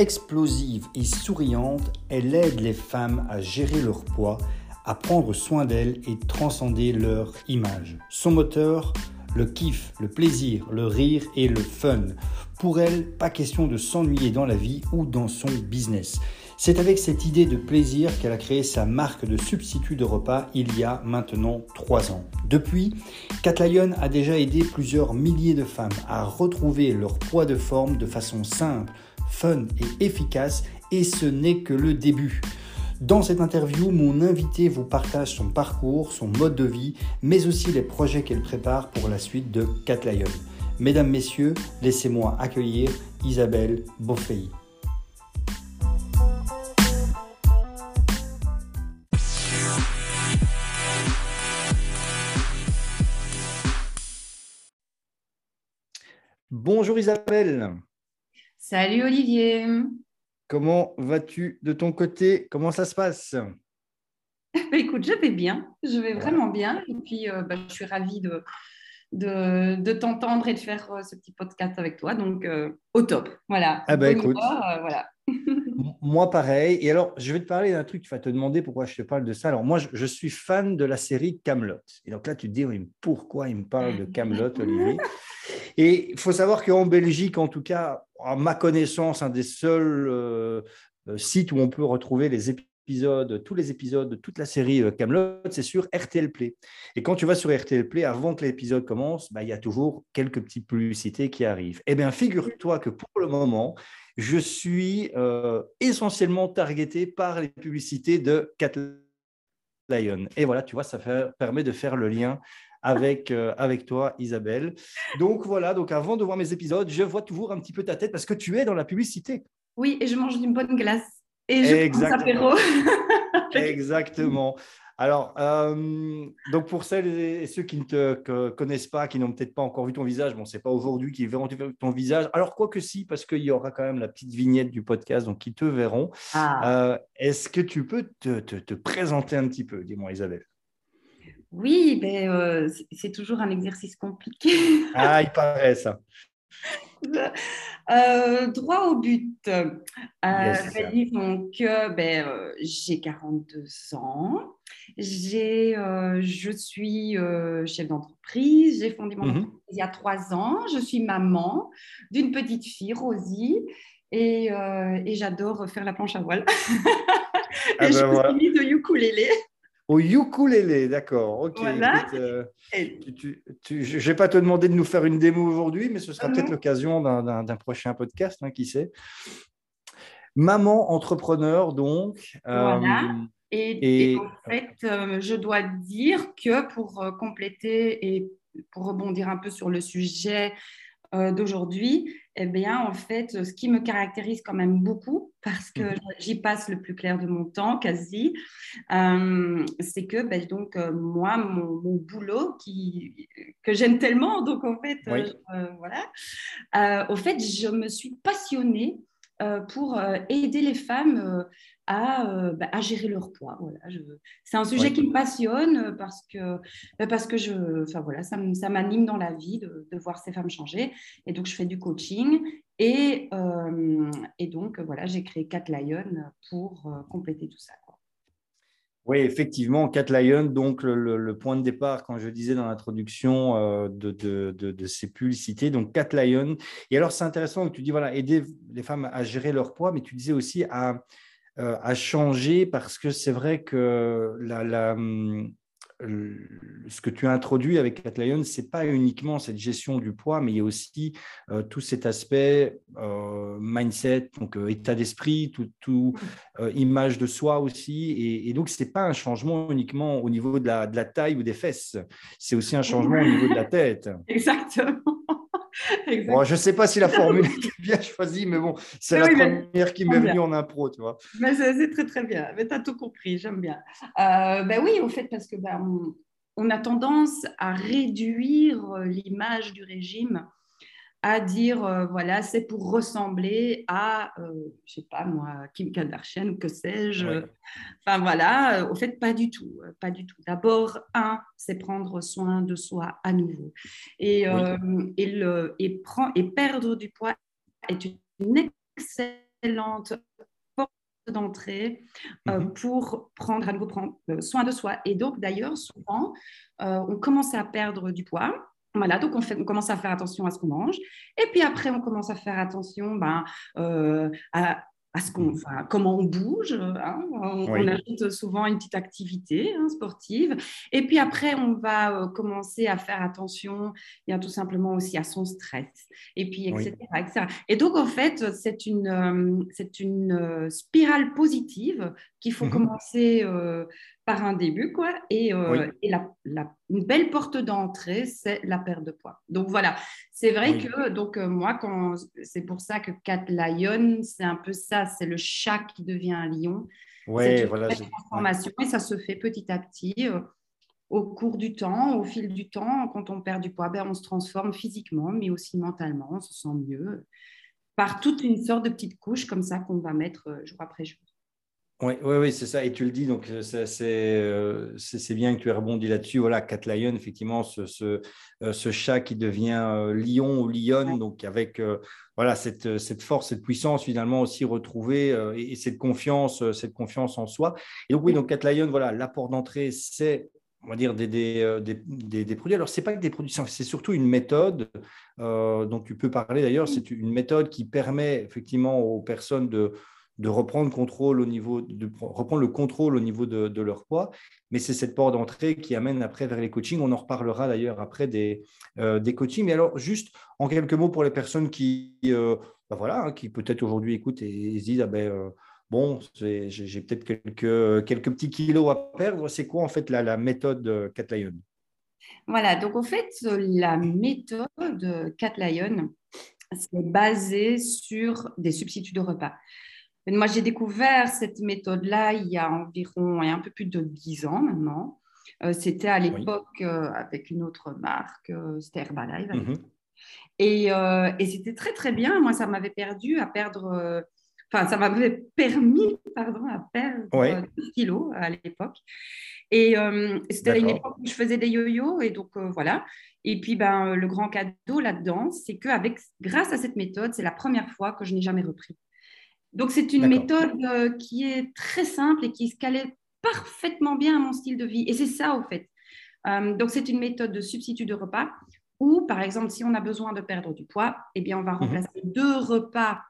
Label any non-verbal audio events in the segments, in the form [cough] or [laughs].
Explosive et souriante, elle aide les femmes à gérer leur poids, à prendre soin d'elles et transcender leur image. Son moteur, le kiff, le plaisir, le rire et le fun. Pour elle, pas question de s'ennuyer dans la vie ou dans son business. C'est avec cette idée de plaisir qu'elle a créé sa marque de substitut de repas il y a maintenant trois ans. Depuis, Cat a déjà aidé plusieurs milliers de femmes à retrouver leur poids de forme de façon simple, fun et efficace et ce n'est que le début. Dans cette interview, mon invité vous partage son parcours, son mode de vie, mais aussi les projets qu'elle prépare pour la suite de Cat Mesdames, Messieurs, laissez-moi accueillir Isabelle Beaufey. Bonjour Isabelle. Salut Olivier. Comment vas-tu de ton côté? Comment ça se passe? Bah, Écoute, je vais bien, je vais vraiment bien. Et puis, euh, bah, je suis ravie de, de, t'entendre et de faire euh, ce petit podcast avec toi. Donc, euh, au top. Voilà. Ah bah écoute. voilà. [laughs] moi, pareil. Et alors, je vais te parler d'un truc. Tu vas te demander pourquoi je te parle de ça. Alors, moi, je, suis fan de la série Camelot. Et donc là, tu te dis, pourquoi il me parle de Camelot, Olivier? Et il faut savoir qu'en Belgique, en tout cas, à ma connaissance, un des seuls euh, euh, sites où on peut retrouver les épisodes, tous les épisodes de toute la série euh, Camelot, c'est sur RTL Play. Et quand tu vas sur RTL Play, avant que l'épisode commence, bah, il y a toujours quelques petites publicités qui arrivent. Eh bien, figure-toi que pour le moment, je suis essentiellement targeté par les publicités de Cat Lion. Et voilà, tu vois, ça permet de faire le lien avec, euh, avec toi, Isabelle. Donc voilà, donc avant de voir mes épisodes, je vois toujours un petit peu ta tête parce que tu es dans la publicité. Oui, et je mange une bonne glace. Et je Exactement. [laughs] Exactement. Alors, euh, donc pour celles et ceux qui ne te connaissent pas, qui n'ont peut-être pas encore vu ton visage, bon, c'est pas aujourd'hui qu'ils verront ton visage. Alors, quoi que si, parce qu'il y aura quand même la petite vignette du podcast, donc ils te verront. Ah. Euh, est-ce que tu peux te, te, te présenter un petit peu Dis-moi, Isabelle? Oui, ben, euh, c'est toujours un exercice compliqué. ah, il paraît ça. Euh, droit au but. Euh, yes. donc, ben, j'ai 42 ans. je suis chef d'entreprise. J'ai fondé mon mhm. entreprise il y a trois ans. Je suis maman d'une petite fille, Rosie. Et, j'adore faire la planche à voile. [laughs] Ah et je ben suis de ukulélé. Au ukulélé, d'accord. Ok. Euh, je ne vais pas te demander de nous faire une démo aujourd'hui, mais ce sera ah peut-être l'occasion d'un prochain podcast, hein, qui sait. Maman entrepreneur, donc. Euh, voilà. et, en fait, euh, je dois dire que pour compléter et pour rebondir un peu sur le sujet euh, d'aujourd'hui, eh bien, en fait, ce qui me caractérise quand même beaucoup, parce que mhm. j'y passe le plus clair de mon temps, quasi, euh, c'est que, ben, donc, euh, moi, mon, boulot qui, que j'aime tellement, [laughs] donc, en fait, voilà, au fait, je me suis passionnée pour aider les femmes à, bah, à, gérer leur poids. Voilà, c'est un sujet qui me passionne parce que, bah, parce que je, enfin, voilà, ça, m'anime dans la vie de, de, voir ces femmes changer. Et donc, je fais du coaching. Et, euh, et donc, voilà, j'ai créé Cat Lion pour euh, compléter tout ça. Oui, effectivement, Cat Lion, donc le, le, point de départ, quand je disais dans l'introduction euh, de, de, de, de, ces publicités, donc Cat Lion. Et alors, c'est intéressant que tu dis, voilà, aider les femmes à gérer leur poids, mais tu disais aussi à, euh, a changé parce que c'est vrai que la, hum, ce que tu as introduit avec Catlion, ce n'est pas uniquement cette gestion du poids, mais il y a aussi euh, tout cet aspect euh, mindset, donc état d'esprit, tout, image de soi aussi. Et, donc, ce n'est pas un changement uniquement au niveau de la, de la taille ou des fesses, c'est aussi un changement au niveau de la tête. [laughs] Exactement [laughs] je ne sais pas si la formule est [laughs] bien choisie, mais bon, c'est la première qui m'est venue en impro, tu vois. Mais c'est très, très bien. Mais tu as tout compris, j'aime bien. Euh, ben oui, au fait, parce que ben, on, a tendance à réduire l'image du régime à dire, euh, voilà, c'est pour ressembler à, euh, je sais pas moi, Kim Kardashian ou que sais-je. Enfin voilà, au fait, pas du tout, pas du tout. D'abord, un, c'est prendre soin de soi à nouveau. Et, euh, et, le, et, prend, et perdre du poids est une excellente d'entrée mhm. pour prendre à nouveau prendre soin de soi. Et donc, d'ailleurs, souvent, on commence à perdre du poids. Voilà, donc on, fait, on, commence à faire attention à ce qu'on mange. Et puis après, on commence à faire attention ben, à, à ce qu'on, enfin, comment on bouge. Hein, on, ajoute souvent une petite activité hein, sportive. Et puis après, on va euh, commencer à faire attention bien, tout simplement aussi à son stress. Et puis, etc. Et donc, en fait, c'est une, euh, c'est une euh, spirale positive qu'il faut mmh commencer par un début, quoi. Et, euh, la, une belle porte d'entrée, c'est la perte de poids. Donc voilà, c'est vrai que donc euh, moi, quand c'est pour ça que Cat Lion, c'est un peu ça, c'est le chat qui devient un lion. Oui, voilà. Transformation et ça se fait petit à petit. Euh, au cours du temps, au fil du temps, quand on perd du poids, ben, on se transforme physiquement, mais aussi mentalement, on se sent mieux par toute une sorte de petites couches comme ça qu'on va mettre jour après jour. Oui, oui, oui c'est ça. Et tu le dis, donc euh, euh, c'est bien que tu aies rebondi là-dessus. Voilà, Cat Lion, effectivement, ce, ce, euh, ce, chat qui devient lion ou lionne, donc avec voilà, cette, cette, force, cette puissance finalement aussi retrouvée et, cette confiance, cette confiance en soi. Et donc oui, donc Cat Lion, voilà, l'apport d'entrée, c'est on va dire des, des, des, des produits. Alors, ce n'est pas que des produits, c'est surtout une méthode dont tu peux parler d'ailleurs. C'est une méthode qui permet effectivement aux personnes de, de reprendre contrôle au niveau de reprendre le contrôle au niveau de, leur poids. Mais c'est cette porte d'entrée qui amène après vers les coachings. On en reparlera d'ailleurs après des, euh, des coachings. Mais alors, juste en quelques mots pour les personnes qui, euh, ben voilà, hein, qui peut-être aujourd'hui écoutent et, se disent ah ben, euh, bon, j'ai peut-être quelques, quelques petits kilos à perdre. C'est quoi en fait la, la méthode Cat Lion? Voilà, donc en fait, la méthode Cat Lion, c'est basé sur des substituts de repas. Moi, j'ai découvert cette méthode-là il y a environ un peu plus de 10 ans maintenant. Euh, c'était à l'époque euh, avec une autre marque, euh, c'était Herbalife. Mhm. Et, et c'était très, très bien. Moi, ça m'avait perdu à perdre, enfin, ça m'avait permis, pardon, à perdre 10 kilos à l'époque. Et c'était à une époque où je faisais des yo-yo. Et donc, voilà. Et puis, ben, le grand cadeau là-dedans, c'est que grâce à cette méthode, c'est la première fois que je n'ai jamais repris. Donc, c'est une méthode euh, qui est très simple et qui se calait parfaitement bien à mon style de vie. Et c'est ça, au fait. Euh, donc, c'est une méthode de substitut de repas où, par exemple, si on a besoin de perdre du poids, eh bien, on va mhm. remplacer deux repas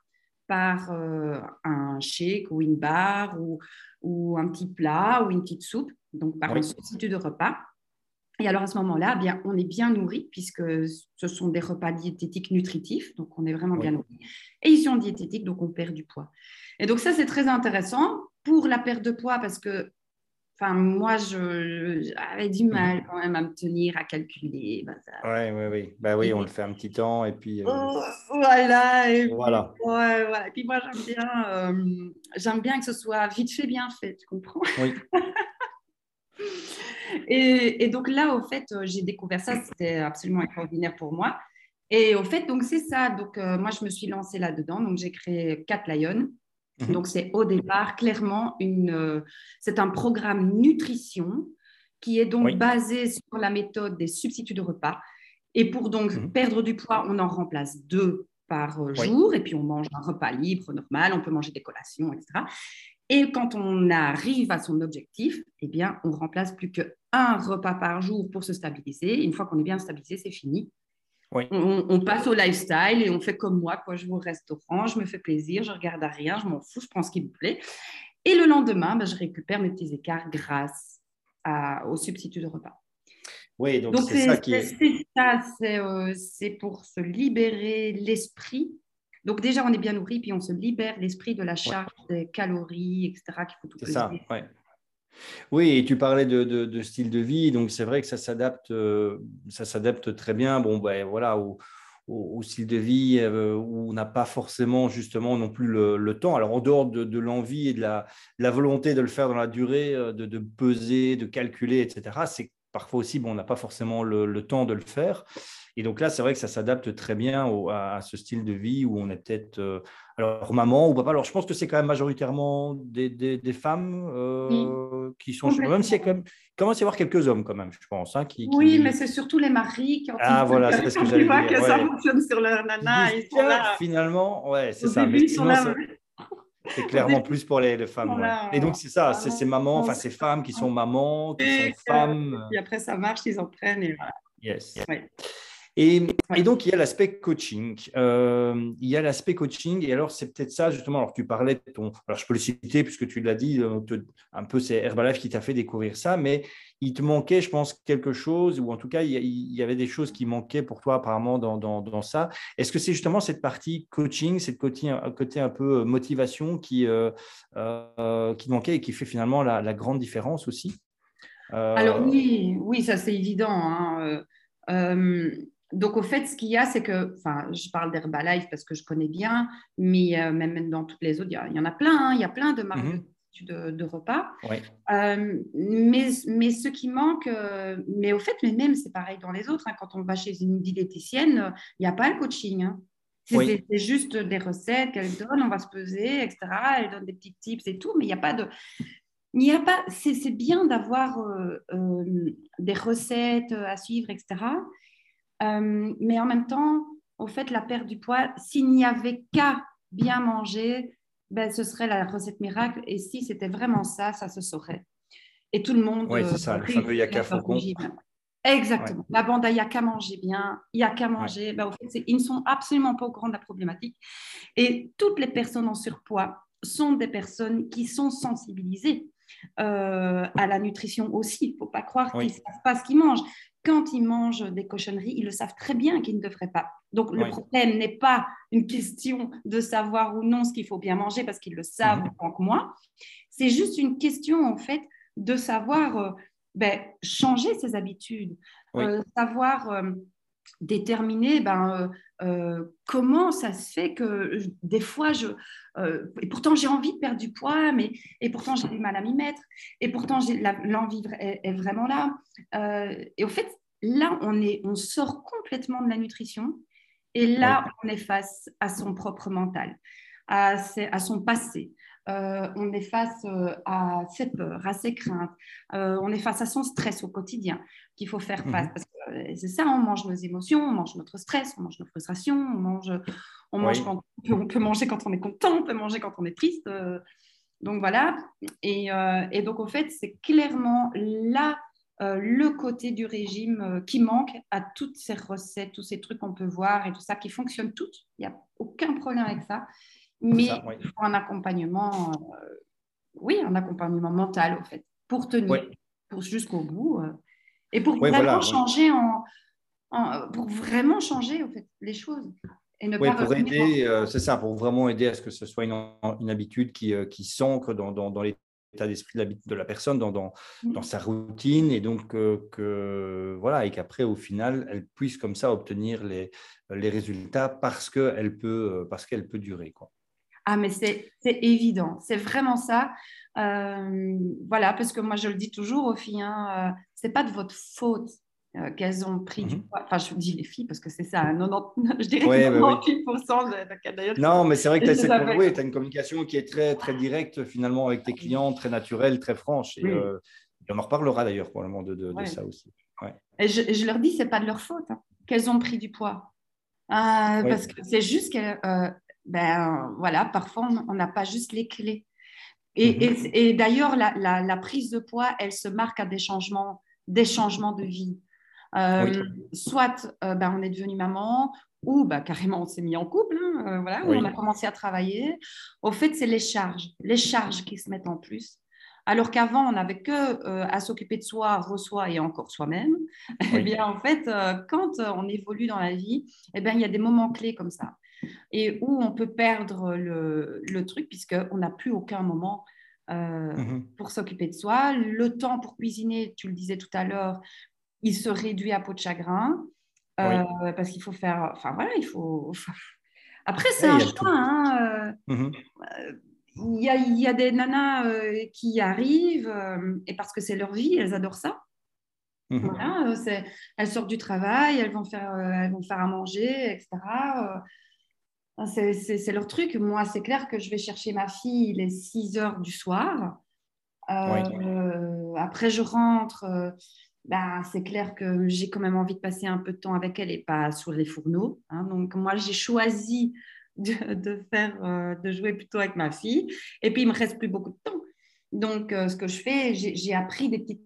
par euh, un shake ou une barre ou, un petit plat ou une petite soupe, donc par un substitut de repas. Et alors à ce moment-là, eh bien, on est bien nourri puisque ce sont des repas diététiques nutritifs, donc on est vraiment bien nourri. Et ils sont diététiques, donc on perd du poids. Et donc ça, c'est très intéressant pour la perte de poids parce que Enfin, moi, j'avais du mal quand même à me tenir, à calculer. Oui, oui, oui. Bah oui, on le fait un petit temps et puis. Euh, oh, voilà. Et voilà. Puis, voilà. Et puis moi, j'aime bien, euh, j'aime bien que ce soit vite fait, bien fait, tu comprends? Oui. [laughs] Et, donc là, au fait, euh, j'ai découvert ça, c'était absolument extraordinaire pour moi. Et au fait, donc c'est ça. Donc euh, moi, je me suis lancée là-dedans. Donc j'ai créé Cat Lion. Mhm. Donc c'est au départ clairement une, euh, c'est un programme nutrition qui est donc basé sur la méthode des substituts de repas. Et pour donc mhm. perdre du poids, on en remplace deux par jour et puis on mange un repas libre normal, on peut manger des collations, etc. Et quand on arrive à son objectif, eh bien, on remplace plus qu'un repas par jour pour se stabiliser. Une fois qu'on est bien stabilisé, c'est fini. On, passe au lifestyle et on fait comme moi, quoi. Je vais au restaurant, je me fais plaisir, je regarde à rien, je m'en fous, je prends ce qui me plaît. Et le lendemain, ben, je récupère mes petits écarts grâce au substitut de repas. Oui, donc c'est ça qui est. C'est euh, c'est pour se libérer l'esprit donc déjà, on est bien nourri, puis on se libère l'esprit de la charge des calories, etc. qu'il faut tout C'est ça, ouais. Oui, et tu parlais de, style de vie, donc c'est vrai que ça s'adapte, euh, ça s'adapte très bien. Bon, ben voilà, au, style de vie euh, où on n'a pas forcément justement non plus le, temps. Alors en dehors de, l'envie et de la, volonté de le faire dans la durée, euh, de, peser, de calculer, etc. C'est parfois aussi, bon, on n'a pas forcément le, temps de le faire. Et donc là, c'est vrai que ça s'adapte très bien à, ce style de vie où on est peut-être euh, alors maman ou papa. Alors je pense que c'est quand même majoritairement des, femmes euh, qui sont même s'il y a quand même commence à y avoir quelques hommes quand même, je pense. Hein, qui, Oui, mais c'est surtout les maris qui ont ah voilà, c'est [laughs] ce que j'allais dire. que ça fonctionne sur leur nana. Finalement, ouais, c'est ça. Mais sinon, C'est clairement plus pour les, femmes. Et donc, c'est ça, c'est ces mamans, enfin, ces femmes qui sont mamans, qui sont femmes. Et après, ça marche, ils en prennent. Et voilà. Yes. Et, donc, il y a l'aspect coaching. Euh, il y a l'aspect coaching. Et alors, c'est peut-être ça, justement. Alors, tu parlais de ton. Alors, je peux le citer puisque tu l'as dit, euh, un peu, c'est Herbalife qui t'a fait découvrir ça. Mais il te manquait, je pense, quelque chose, ou en tout cas, il y avait des choses qui manquaient pour toi, apparemment, dans, dans, ça. Est-ce que c'est justement cette partie coaching, cette côté, côté un peu euh, motivation qui, qui manquait et qui fait finalement la, grande différence aussi? Alors, oui, oui, ça, c'est évident. Hein. Donc, au fait, ce qu'il y a, c'est que, enfin, je parle d'Herbalife parce que je connais bien, mais euh, même dans toutes les autres, il y, en a plein, hein. il y a plein de marques mhm. de, repas. Euh, mais, mais ce qui manque, euh, mais au fait, mais même c'est pareil dans les autres, hein. quand on va chez une diététicienne, il n'y a pas le coaching. Hein. C'est juste des recettes qu'elle donne, on va se peser, etc. Elle donne des petits tips et tout, mais il n'y a pas de. Il n'y a pas. C'est bien d'avoir des recettes à suivre, etc. Euh, mais en même temps, au fait, la perte du poids, s'il n'y avait qu'à bien manger, ben, ce serait la recette miracle. Et si c'était vraiment ça, ça se saurait. Et tout le monde. Oui, c'est ça, le fameux yaka faucon. Exactement. La bande, il n'y a qu'à manger bien, il n'y a qu'à manger. Ben, au fait, ils ne sont absolument pas au courant de la problématique. Et toutes les personnes en surpoids sont des personnes qui sont sensibilisées euh, à la nutrition aussi. Il ne faut pas croire qu'ils ne savent pas ce qu'ils mangent quand ils mangent des cochonneries, ils le savent très bien qu'ils ne devraient pas. Donc, le problème n'est pas une question de savoir ou non ce qu'il faut bien manger parce qu'ils le savent autant que moi. C'est juste une question, en fait, de savoir euh, ben, changer ses habitudes, euh, savoir euh, déterminer ben, comment ça se fait que des fois, je, et pourtant j'ai envie de perdre du poids, mais, et pourtant j'ai du mal à m'y mettre, et pourtant l'envie est, est, vraiment là. et au fait, là, on, est, on sort complètement de la nutrition, et là, on est face à son propre mental, à, à son passé, euh, on est face euh, à ses peurs, à ses craintes, euh, on est face à son stress au quotidien qu'il faut faire face. Mhm. Parce que c'est ça, on mange nos émotions, on mange notre stress, on mange nos frustrations, on mange, on mange quand, on peut manger quand on est content, on peut manger quand on est triste. donc voilà. Et, et, donc, en fait, c'est clairement là le côté du régime qui manque à toutes ces recettes, tous ces trucs qu'on peut voir et tout ça qui fonctionnent toutes. Il n'y a aucun problème avec ça. Mais il faut un accompagnement, euh, oui, un accompagnement mental, au fait, pour tenir pour jusqu'au bout euh, et pour vraiment changer en, pour vraiment changer, fait, les choses. Et ne pas pour aider, euh, c'est ça, pour vraiment aider à ce que ce soit une, une habitude qui, qui s'ancre dans, dans, dans l'état d'esprit de la, de la personne, dans, dans, dans, sa routine, et donc que voilà, et qu'après, au final, elle puisse comme ça obtenir les, les résultats parce qu'elle peut, parce qu'elle peut durer. Quoi. Ah, mais c'est évident, c'est vraiment ça. Euh, voilà, parce que moi, je le dis toujours aux filles, hein, euh, c'est pas de votre faute euh, qu'elles ont pris du mhm. poids. Enfin, je dis les filles parce que c'est ça, 90, [laughs] je dirais 98% de, Non, mais c'est vrai que tu as, oui, as, une communication qui est très, très directe finalement avec tes clients, très naturelle, très franche. Et, on en reparlera d'ailleurs probablement de, de, de ça aussi. Et, je, je, leur dis, c'est pas de leur faute hein, qu'elles ont pris du poids. Parce que c'est juste qu'elles ben voilà, parfois on n'a pas juste les clés. Et, mhm. et, d'ailleurs, la, la, prise de poids, elle se marque à des changements, des changements de vie. Euh, soit euh, ben, on est devenu maman, ou ben, carrément on s'est mis en couple, hein, euh, voilà, on a commencé à travailler. Au fait, c'est les charges, les charges qui se mettent en plus. Alors qu'avant, on n'avait que à s'occuper de soi, reçoit et encore soi-même. [laughs] Eh bien, en fait, quand on évolue dans la vie, eh bien, il y a des moments clés comme ça et où on peut perdre le, le truc puisqu'on n'a plus aucun moment euh, mhm. pour s'occuper de soi. Le temps pour cuisiner, tu le disais tout à l'heure, il se réduit à peau de chagrin euh, parce qu'il faut faire. Enfin voilà, il faut. [laughs] Après, c'est un choix. Hein, euh, il, y a, il y, a, des nanas qui arrivent et parce que c'est leur vie, elles adorent ça. Voilà, elles sortent du travail, elles vont faire, elles vont faire à manger, etc. C'est leur truc. Moi, c'est clair que je vais chercher ma fille les 6 heures du soir. Euh, après, je rentre. Euh, bah, c'est clair que j'ai quand même envie de passer un peu de temps avec elle et pas sur les fourneaux. Hein. Donc, moi, j'ai choisi de, faire, de jouer plutôt avec ma fille. Et puis, il me reste plus beaucoup de temps. Donc, ce que je fais, j'ai appris des petites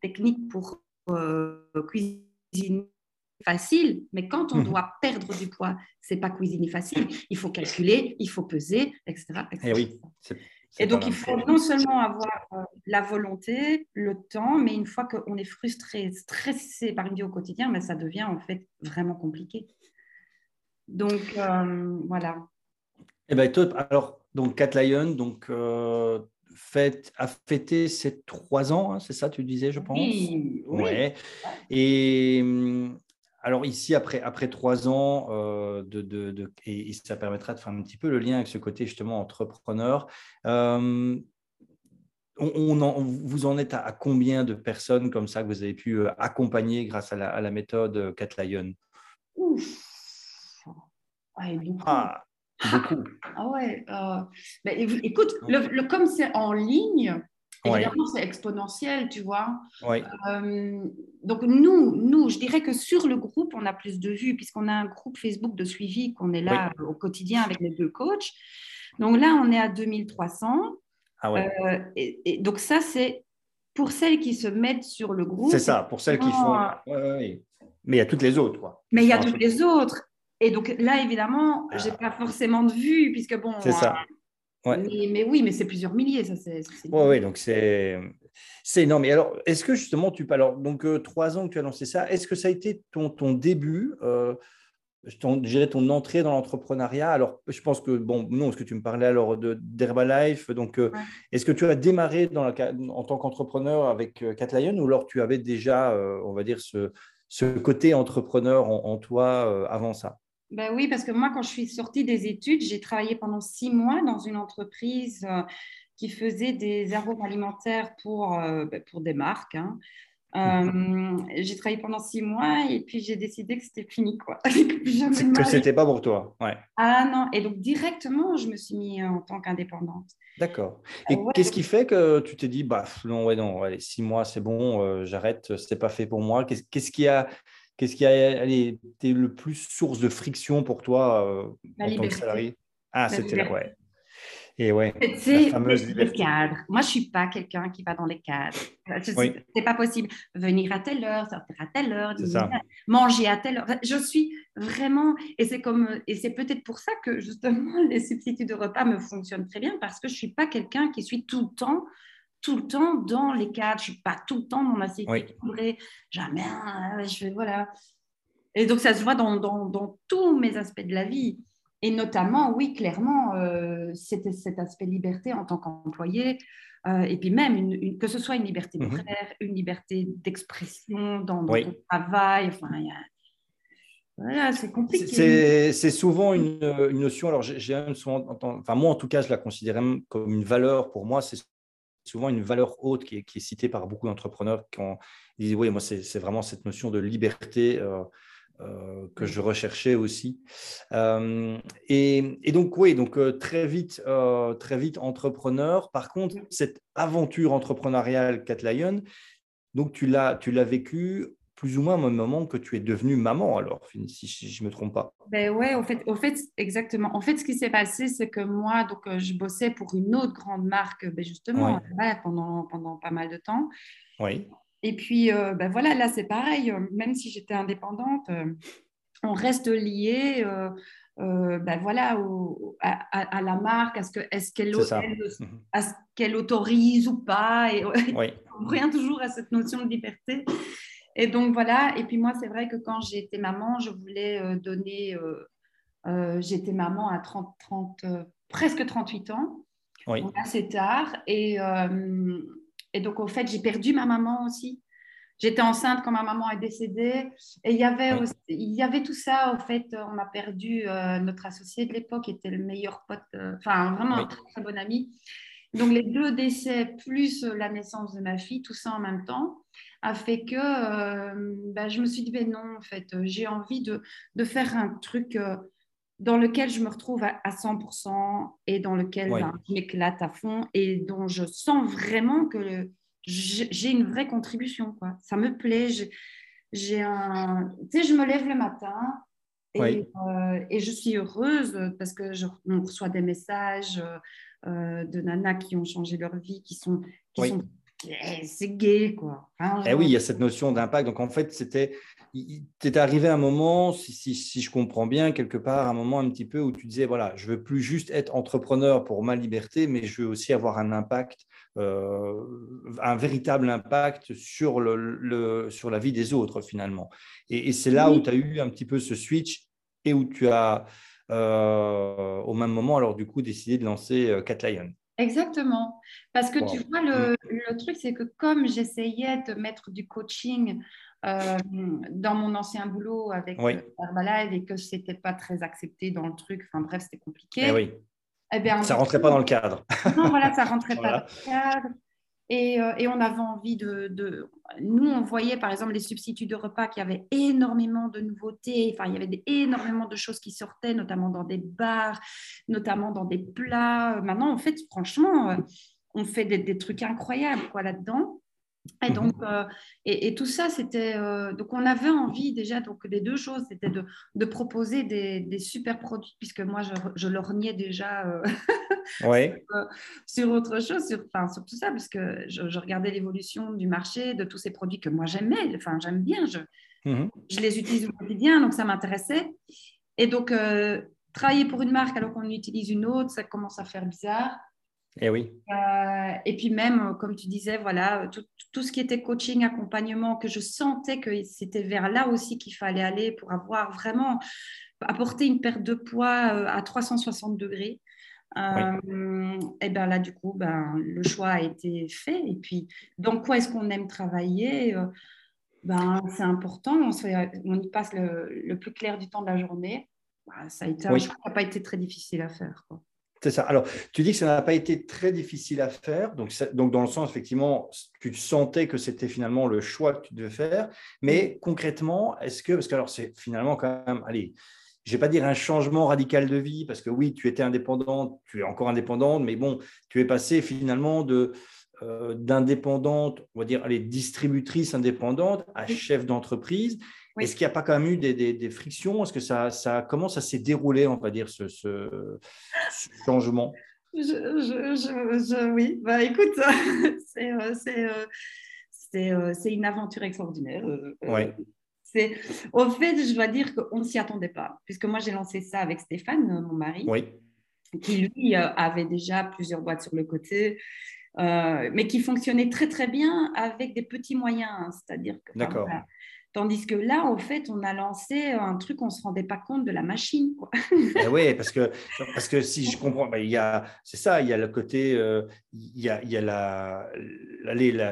techniques pour cuisiner facile, mais quand on mhm. doit perdre du poids, c'est pas cuisiner facile. Il faut calculer, il faut peser, etc. Et, eh oui, et donc, il faut non seulement avoir euh, la volonté, le temps, mais une fois qu'on est frustré, stressé par une vie au quotidien, ben, ça devient en fait vraiment compliqué. Donc, euh, voilà. Eh bien, alors, donc, Cat Lion, donc, euh, fête, a fêté ses trois ans, hein, c'est ça, tu disais, je pense? Oui. oui. Ouais. Et hum, alors ici, après, après trois ans, euh, de, et, ça permettra de faire un petit peu le lien avec ce côté justement entrepreneur. Euh, on, vous en êtes à, combien de personnes comme ça que vous avez pu euh, accompagner grâce à la, méthode Cat Lion Ouf beaucoup. Ah, beaucoup. Ah ouais. écoute, le, comme c'est en ligne, Évidemment, c'est exponentiel, tu vois. Euh, donc, nous, nous, je dirais que sur le groupe, on a plus de vues, puisqu'on a un groupe Facebook de suivi, qu'on est là au quotidien avec les deux coachs. Donc là, on est à 2300. Ah ouais. Euh, et, donc, ça, c'est pour celles qui se mettent sur le groupe. C'est ça, pour celles qui font. Mais il y a toutes les autres, quoi. Mais il y a toutes les autres. Et donc là, évidemment, je n'ai ah. pas forcément de vues, puisque bon. C'est ça. Mais, oui, mais c'est plusieurs milliers, ça c'est. Oui, donc c'est c'est énorme. Et alors, est-ce que justement tu alors donc euh, trois ans que tu as lancé ça, est-ce que ça a été ton, ton début, euh, ton, ton entrée dans l'entrepreneuriat? Alors, je pense que bon, non, est-ce que tu me parlais alors de d'Herbalife, donc euh, est-ce que tu as démarré dans la, en tant qu'entrepreneur avec Catlion ou alors tu avais déjà, on va dire ce, ce côté entrepreneur en toi avant ça? Ben oui, parce que moi, quand je suis sortie des études, j'ai travaillé pendant six mois dans une entreprise euh, qui faisait des arômes alimentaires pour, euh, ben, pour des marques. Hein. Euh, j'ai travaillé pendant six mois et puis j'ai décidé que c'était fini. Quoi. [laughs] que c'était pas pour toi. Ouais. Ah non, et donc directement, je me suis mis en tant qu'indépendante. D'accord. Et qu'est-ce qui fait que tu t'es dit, bah non, ouais, non, allez, six mois, c'est bon, j'arrête, c'était pas fait pour moi. Qu'est-ce qui a Qu'est-ce qui a été le plus source de friction pour toi euh, en tant que salarié? Ah, c'était là, ouais. Et ouais, c'est le cadre. Moi, je suis pas quelqu'un qui va dans les cadres. C'est pas possible. Venir à telle heure, sortir à telle heure, manger à telle heure. Je suis vraiment, et c'est comme, et c'est peut-être pour ça que justement [laughs] les substituts de repas me fonctionnent très bien parce que je suis pas quelqu'un qui suis tout le temps tout le temps dans les cadres. Je suis pas tout le temps dans ma sécurité. Jamais. Hein, je voilà. Et donc, ça se voit dans, dans, tous mes aspects de la vie. Et notamment, oui, clairement, euh, c'était cet aspect liberté en tant qu'employé. Euh, et puis même, une, que ce soit une liberté de mmh une liberté d'expression dans, dans ton travail. Enfin, Voilà, c'est compliqué. C'est souvent une, une, notion. Alors, j'ai souvent, enfin moi en tout cas, je la considère comme une valeur pour moi. C'est souvent une valeur haute qui est, citée par beaucoup d'entrepreneurs qui disent oui, moi, c'est vraiment cette notion de liberté euh, euh, que je recherchais aussi. Euh, et, donc, oui, donc très vite, très vite entrepreneur. Par contre, cette aventure entrepreneuriale Cat Lion, donc tu l'as, tu l'as vécu plus ou moins au même moment que tu es devenue maman, alors, si je ne me trompe pas. Ben ouais, au fait, au fait, exactement. En fait, ce qui s'est passé, c'est que moi, donc, euh, je bossais pour une autre grande marque, ben justement, pendant, pendant pas mal de temps. Oui. Et puis, euh, ben voilà, là, c'est pareil. Euh, même si j'étais indépendante, on reste lié. ben voilà, à, la marque, est-ce qu'elle est qu'elle mhm. qu'elle autorise ou pas, et oui. on revient toujours à cette notion de liberté. Et donc voilà, et puis moi, c'est vrai que quand j'étais maman, je voulais euh, donner, euh, euh, j'étais maman à 30, 30 presque 38 ans, oui. assez tard. Et, et donc, au fait, j'ai perdu ma maman aussi. J'étais enceinte quand ma maman est décédée. Et il y avait, il y avait tout ça, au fait, on a perdu notre associé de l'époque, qui était le meilleur pote, enfin vraiment un très, très bon ami. Donc les deux décès plus la naissance de ma fille, tout ça en même temps a fait que euh, bah, je me suis dit, ben non, en fait, euh, j'ai envie de, de, faire un truc euh, dans lequel je me retrouve à, 100% et dans lequel ben, je m'éclate à fond et dont je sens vraiment que j'ai une vraie contribution. Quoi. Ça me plaît. J'ai un... Tu sais, je me lève le matin Et, et, je suis heureuse parce que je, on reçoit des messages de nanas qui ont changé leur vie, qui sont, qui sont c'est gay, quoi. Hein, eh oui, il y a cette notion d'impact. Donc, en fait, c'était, tu arrivé à un moment, si, si, je comprends bien, quelque part, un moment un petit peu où tu disais, voilà, je veux plus juste être entrepreneur pour ma liberté, mais je veux aussi avoir un impact, euh, un véritable impact sur, le, sur la vie des autres, finalement. Et, c'est là où tu as eu un petit peu ce switch et où tu as, euh, au même moment, alors du coup, décidé de lancer euh, Cat Lion. Exactement. Parce que tu vois, le, le truc, c'est que comme j'essayais de mettre du coaching euh, dans mon ancien boulot avec oui. Herbalife et que ce n'était pas très accepté dans le truc, enfin bref, c'était compliqué. Eh oui. Eh bien, ça ne rentrait pas dans le cadre. Non, voilà, ça ne rentrait [laughs] pas dans le cadre. Et, euh, et, on avait envie de, Nous, on voyait par exemple les substituts de repas qui avaient énormément de nouveautés. Enfin, il y avait énormément de choses qui sortaient, notamment dans des bars, notamment dans des plats. Maintenant, en fait, franchement, euh, on fait des, des trucs incroyables quoi là-dedans. Et mmh donc, euh, et, tout ça, c'était donc on avait envie déjà donc des deux choses, c'était de, de, proposer des, des, super produits puisque moi je, je lorgnais déjà [laughs] ouais. sur, autre chose, sur, enfin, sur tout ça parce que je, je regardais l'évolution du marché de tous ces produits que moi j'aimais, enfin j'aime bien, je, je les utilise au quotidien donc ça m'intéressait et donc euh, travailler pour une marque alors qu'on utilise une autre, ça commence à faire bizarre. Et eh oui. Euh, et puis même, euh, comme tu disais, voilà, tout, tout, ce qui était coaching, accompagnement, que je sentais que c'était vers là aussi qu'il fallait aller pour avoir vraiment apporté une perte de poids euh, à 360 degrés. Et bien là, du coup, ben, le choix a été fait. Et puis, dans quoi est-ce qu'on aime travailler ben, C'est important. On, on, y passe le, le, plus clair du temps de la journée. Ben, ça a été un choix qui n'a pas été très difficile à faire. Quoi. C'est ça. Alors, tu dis que ça n'a pas été très difficile à faire. Donc, donc, dans le sens, effectivement, tu sentais que c'était finalement le choix que tu devais faire. Mais concrètement, est-ce que, parce que alors, c'est finalement quand même, allez, je ne vais pas dire un changement radical de vie, parce que oui, tu étais indépendante, tu es encore indépendante, mais bon, tu es passé finalement de euh, d'indépendante, on va dire, allez, distributrice indépendante à chef d'entreprise. Est-ce qu'il n'y a pas quand même eu des, frictions? Est-ce que ça, ça commence à s'est déroulé, on va dire, ce, changement? Je, Oui, bah, écoute, [laughs] euh, euh, euh, c'est une aventure extraordinaire. Oui. Au fait, je dois dire qu'on ne s'y attendait pas, puisque moi j'ai lancé ça avec Stéphane, mon mari, oui. qui lui avait déjà plusieurs boîtes sur le côté. mais qui fonctionnait très très bien avec des petits moyens, hein. c'est-à-dire que D'accord. Tandis que là, au fait, on a lancé un truc, on ne se rendait pas compte de la machine. [laughs] Eh oui, parce que, parce que si je comprends, il y a, c'est ça, il y a le côté, euh, il, y a, il y a la,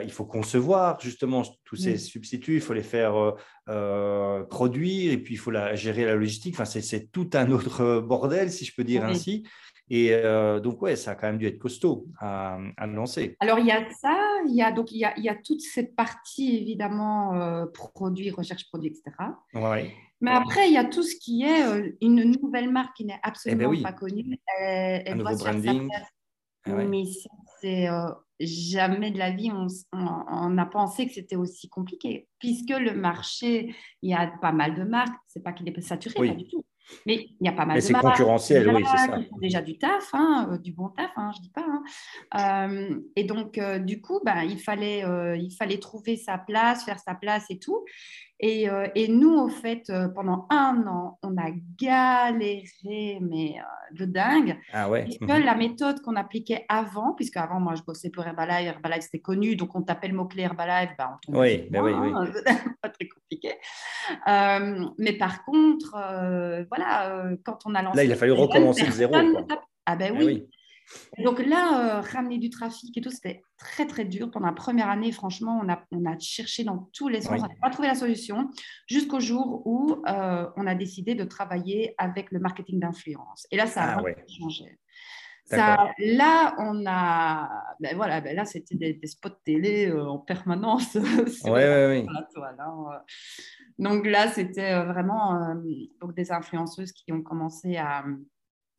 il faut concevoir justement tous ces substituts, il faut les faire euh, euh, produire et puis il faut la, gérer la logistique. Enfin, c'est, tout un autre bordel, si je peux dire ainsi. Et euh, donc, ouais, ça a quand même dû être costaud à, à lancer. Alors, il y a ça, il y a, donc, il y a, il y a toute cette partie, évidemment, euh, produit, recherche produit, etc. Ouais. Mais après, il y a tout ce qui est euh, une nouvelle marque qui n'est absolument eh ben pas connue. Elle, Un nouveau branding. Ah Mais c'est jamais de la vie, on, on, a pensé que c'était aussi compliqué, puisque le marché, il y a pas mal de marques. C'est pas qu'il est saturé, pas du tout. Mais il y a pas mal Mais c'est concurrentiel, oui, c'est ça. déjà du taf, hein, euh, du bon taf, hein, je ne dis pas. Hein. Euh, et donc, euh, du coup, ben, il, fallait, il fallait trouver sa place, faire sa place et tout. Et, et nous, au fait, pendant un an, on a galéré, mais de dingue. Ah ouais. Puisque mhm. la méthode qu'on appliquait avant, puisque avant, moi, je bossais pour Herbalife, Herbalife, c'était connu, donc on tapait le mot-clé Herbalife, ben, on tombe oui, ben oui, oui. [laughs] pas très compliqué. mais par contre, voilà, euh, quand on a lancé. Là, il a fallu recommencer de zéro. Ah ben eh oui. Donc là, euh, ramener du trafic et tout, c'était très très dur. Pendant la première année, franchement, on a, on a cherché dans tous les sens, on n'a pas trouvé la solution, jusqu'au jour où euh, on a décidé de travailler avec le marketing d'influence. Et là, ça a ah changé. Ça, là, on a, ben voilà, ben là, c'était des, spots télé en permanence. [laughs] ouais, donc là, c'était euh, vraiment euh, donc des influenceuses qui ont commencé à,